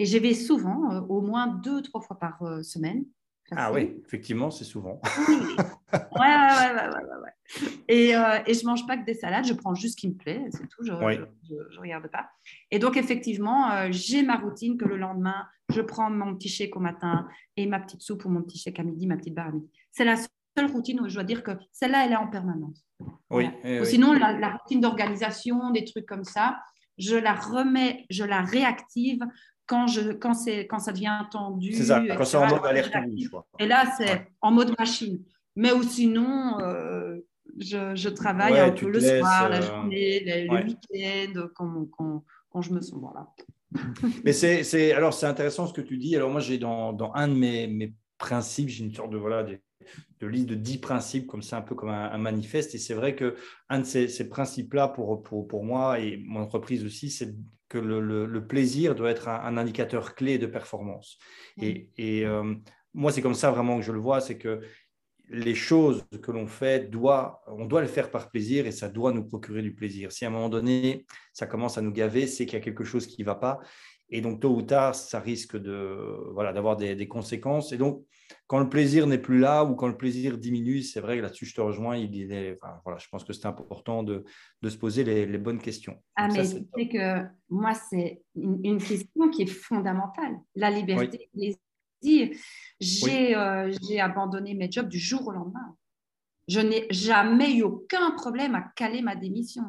Et j'y vais souvent, euh, au moins deux, trois fois par euh, semaine. Ah oui, effectivement, c'est souvent. Oui, ouais, ouais, ouais, ouais, Et, euh, et je mange pas que des salades, je prends juste ce qui me plaît, c'est tout, je ne regarde pas. Et donc, effectivement, j'ai ma routine que le lendemain, je prends mon petit shake au matin et ma petite soupe ou mon petit shake à midi, ma petite barre à midi. C'est la seule routine où je dois dire que celle-là, elle est en permanence. Oui. Sinon, la, la routine d'organisation, des trucs comme ça, je la remets, je la réactive quand, je, quand, quand ça devient tendu. C'est ça, quand c'est en mode alerte rouge. Et là, c'est en mode machine. Mais ou sinon, euh, je, je, travaille un peu le soir, la euh, journée, le week-end, quand, quand, quand, je me sens. Voilà. [laughs] Mais c'est, alors, c'est intéressant ce que tu dis. Alors, moi, j'ai dans, dans un de mes, mes principes, j'ai une sorte de, voilà, de, de liste de 10 principes, comme ça, un peu comme un, manifeste. Et c'est vrai qu'un de ces, ces principes-là, pour, pour, pour, moi et mon entreprise aussi, c'est que le, plaisir doit être un, indicateur clé de performance. Et, euh, moi, c'est comme ça vraiment que je le vois, c'est que les choses que l'on fait, doit, on doit le faire par plaisir et ça doit nous procurer du plaisir. Si à un moment donné, ça commence à nous gaver, c'est qu'il y a quelque chose qui ne va pas. Et donc, tôt ou tard, ça risque de, voilà, d'avoir des, des, conséquences. Et donc, quand le plaisir n'est plus là ou quand le plaisir diminue, c'est vrai que là-dessus, je te rejoins. Il est, voilà, je pense que c'est important de, de, se poser les, les bonnes questions. Ah, mais c'est que moi, c'est une, question qui est fondamentale. La liberté, oui. plaisir. J'ai euh, j'ai abandonné mes jobs du jour au lendemain. Je n'ai jamais eu aucun problème à caler ma démission.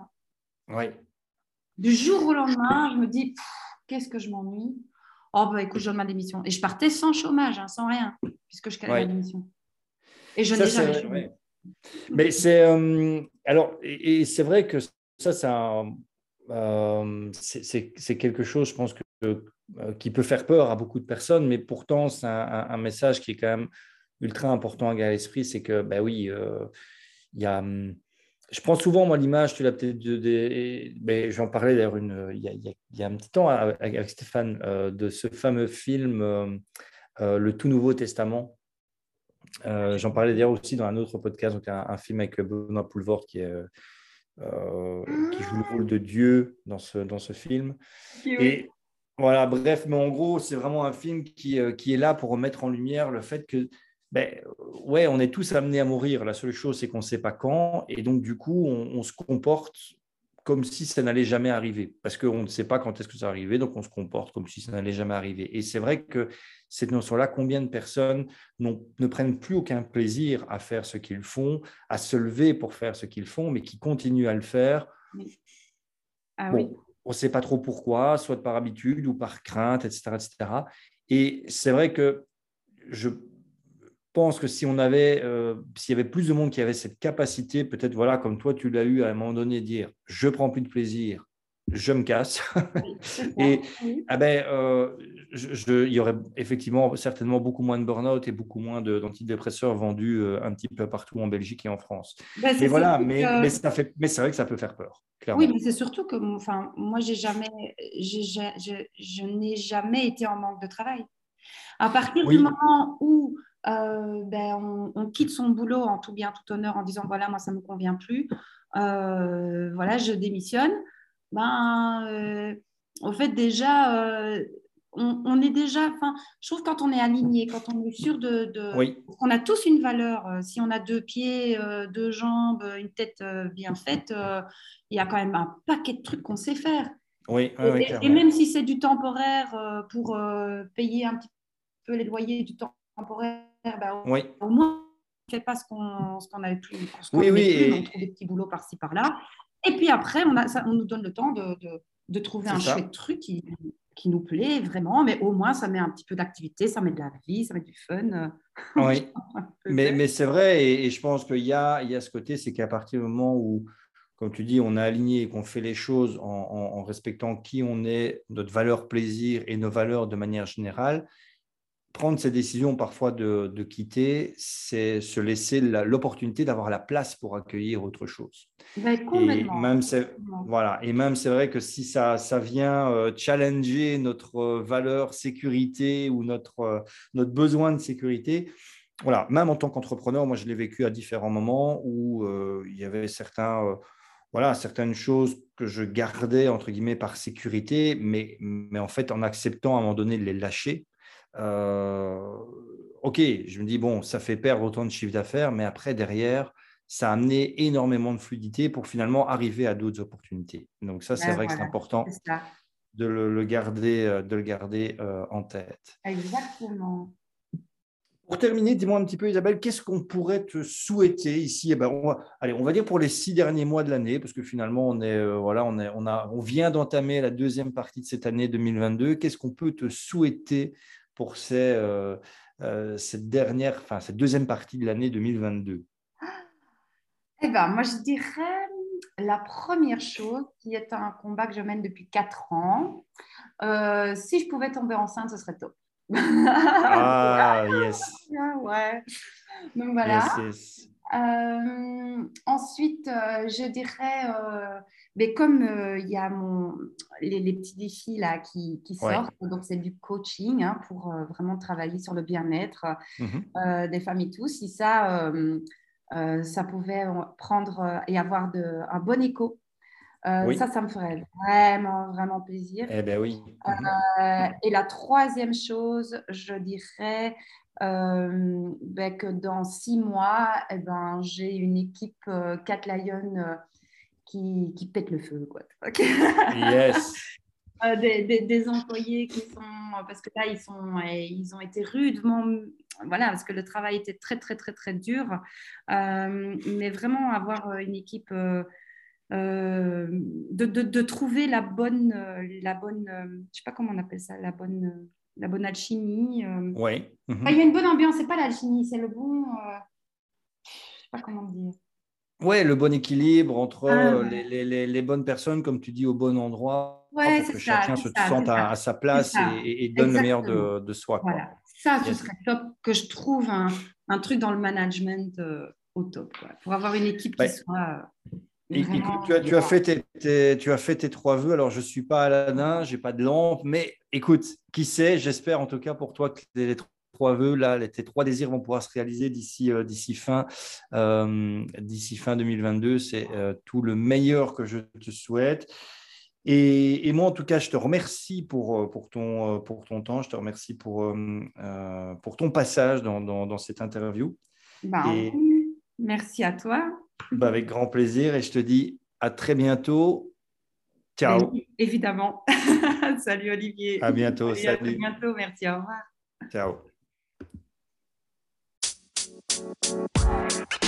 Oui. Du jour au lendemain, je me dis, qu'est-ce que je m'ennuie? Oh, bah écoute, je donne ma démission. Et je partais sans chômage, hein, sans rien, puisque je calais ma démission. Et je n'ai jamais Mais c'est. Euh, alors, et, c'est vrai que ça, euh, c'est quelque chose, je pense, que, euh, qui peut faire peur à beaucoup de personnes, mais pourtant, c'est un, message qui est quand même ultra important à garder à l'esprit c'est que, ben oui, il y a. Je prends souvent, moi, l'image, tu l'as peut-être. mais J'en parlais d'ailleurs il, il, y a un petit temps avec, Stéphane euh, de ce fameux film euh, euh, Le Tout Nouveau Testament. J'en parlais d'ailleurs aussi dans un autre podcast, donc un, film avec Benoît Poulvord qui, est, qui joue le rôle de Dieu dans ce, dans ce film. Et voilà, bref, mais en gros, c'est vraiment un film qui, qui est là pour remettre en lumière le fait que ben, ouais, on est tous amenés à mourir. La seule chose, c'est qu'on ne sait pas quand. Et donc, du coup, on, se comporte comme si ça n'allait jamais arriver, parce qu'on ne sait pas quand est-ce que ça va arriver, donc on se comporte comme si ça n'allait jamais arriver. Et c'est vrai que cette notion-là, combien de personnes ne prennent plus aucun plaisir à faire ce qu'ils font, à se lever pour faire ce qu'ils font, mais qui continuent à le faire? Ah oui. On ne sait pas trop pourquoi, soit par habitude ou par crainte, etc. etc. Et c'est vrai que je pense que si on avait, euh, s'il y avait plus de monde qui avait cette capacité, peut-être, voilà, comme toi, tu l'as eu à un moment donné, dire je prends plus de plaisir, je me casse. [laughs] et ah ben, euh, je, il y aurait effectivement certainement beaucoup moins de burn-out et beaucoup moins d'antidépresseurs vendus euh, un petit peu partout en Belgique et en France. Ben, mais voilà, mais, mais, ça fait, mais c'est vrai que ça peut faire peur. Oui, mais c'est surtout que enfin, moi, j'ai jamais, je, je n'ai jamais été en manque de travail. À partir du moment où euh, ben, on, quitte son boulot en tout bien, tout honneur, en disant voilà, moi, ça ne me convient plus, voilà, je démissionne ben, euh, au fait, déjà, euh, on, est déjà, enfin, je trouve quand on est aligné, quand on est sûr de, de on a tous une valeur. Euh, si on a deux pieds, deux jambes, une tête bien faite, il y a quand même un paquet de trucs qu'on sait faire. Oui, et, même si c'est du temporaire pour payer un petit peu les loyers du temporaire, ben, au, moins on ne fait pas ce qu'on qu avait plus. oui, oui, on trouve des petits boulots par-ci par-là. Et puis après, on, a, ça, on nous donne le temps de, de, trouver un chouette truc qui, qui, nous plaît vraiment, mais au moins, ça met un petit peu d'activité, ça met de la vie, ça met du fun. Oui, [laughs] mais, mais c'est vrai, et, je pense qu'il y a, il y a ce côté, c'est qu'à partir du moment où, comme tu dis, on est aligné et qu'on fait les choses en, en, respectant qui on est, notre valeur plaisir et nos valeurs de manière générale, prendre ces décisions parfois de, de quitter, c'est se laisser l'opportunité d'avoir la place pour accueillir autre chose. Ben, et même c'est voilà, et même c'est vrai que si ça, ça vient euh, challenger notre euh, valeur sécurité ou notre, euh, notre besoin de sécurité, voilà, même en tant qu'entrepreneur, moi je l'ai vécu à différents moments où il y avait certains voilà, certaines choses que je gardais entre guillemets par sécurité, mais, mais en fait en acceptant à un moment donné de les lâcher euh, ok, je me dis, bon, ça fait perdre autant de chiffre d'affaires, mais après, derrière, ça a amené énormément de fluidité pour finalement arriver à d'autres opportunités. Donc ça, c'est vrai que c'est important de le, garder, euh, de le garder euh, en tête. Exactement. Pour terminer, dis-moi un petit peu, Isabelle, qu'est-ce qu'on pourrait te souhaiter ici? Eh ben, on va, Allez, on va dire pour les six derniers mois de l'année, parce que finalement, on, est, voilà, on, est, on, a, on vient d'entamer la deuxième partie de cette année 2022. Qu'est-ce qu'on peut te souhaiter pour euh, euh, cette dernière, enfin cette deuxième partie de l'année 2022 Eh ben, moi je dirais la première chose qui est un combat que je mène depuis quatre ans. Euh, si je pouvais tomber enceinte, ce serait top. ah [laughs] yes. ouais. Donc voilà. ensuite, je dirais mais comme euh, il y a mon, les, petits défis là qui, qui sortent, donc c'est du coaching hein, pour euh, vraiment travailler sur le bien-être mmh euh, des familles tous, si ça, ça pouvait prendre et avoir de, un bon écho. Ça, ça me ferait vraiment, vraiment plaisir. Eh ben oui. Mmh et la troisième chose, je dirais ben, que dans six mois, eh ben, j'ai une équipe Cat Lion qui, qui pètent le feu. Quoi. [laughs] yes. Euh, des, des, employés qui sont, parce que là, ils, sont, ils ont été rudement, voilà, parce que le travail était très, très, très, très dur. Euh, mais vraiment avoir une équipe, euh, de, de, de, trouver la bonne, la bonne je sais pas comment on appelle ça, la bonne, la bonne alchimie. Oui. Il y a une bonne ambiance, c'est pas l'alchimie, c'est le bon, je sais pas comment dire. Oui, le bon équilibre entre ah. euh, les, les, les, bonnes personnes, comme tu dis, au bon endroit, pour que chacun se sente à, sa place et, donne le meilleur de, de soi. Voilà. Ça, ce serait top que je trouve un, un truc dans le management euh, au top, quoi. pour avoir une équipe qui soit. Euh, tu, as, tu, as fait tes, tu as fait tes trois vœux. Alors, je ne suis pas Aladdin, je n'ai pas de lampe, mais écoute, qui sait, j'espère en tout cas pour toi que les trois vœux, là, tes trois désirs vont pouvoir se réaliser d'ici euh, d'ici fin, euh, d'ici fin 2022. C'est euh, tout le meilleur que je te souhaite. Et, moi, en tout cas, je te remercie pour, pour, ton, pour ton temps, je te remercie pour, pour ton passage dans, dans, cette interview. Bah, merci à toi. Bah, avec grand plaisir et je te dis à très bientôt Ciao. évidemment. [laughs] salut Olivier. À bientôt. salut. À bientôt. Merci. Au revoir. Ciao. Thank you.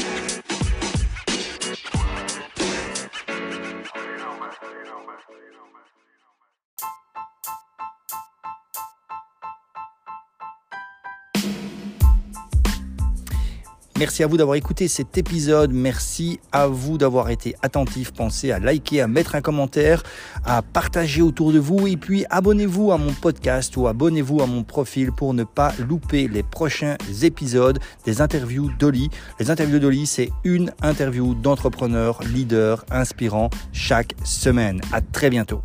Merci à vous d'avoir écouté cet épisode. Merci à vous d'avoir été attentif. Pensez à liker, à mettre un commentaire, à partager autour de vous et puis abonnez-vous à mon podcast ou abonnez-vous à mon profil pour ne pas louper les prochains épisodes des interviews d'Oli. Les interviews d'Oli, c'est une interview d'entrepreneur, leader, inspirant chaque semaine. À très bientôt.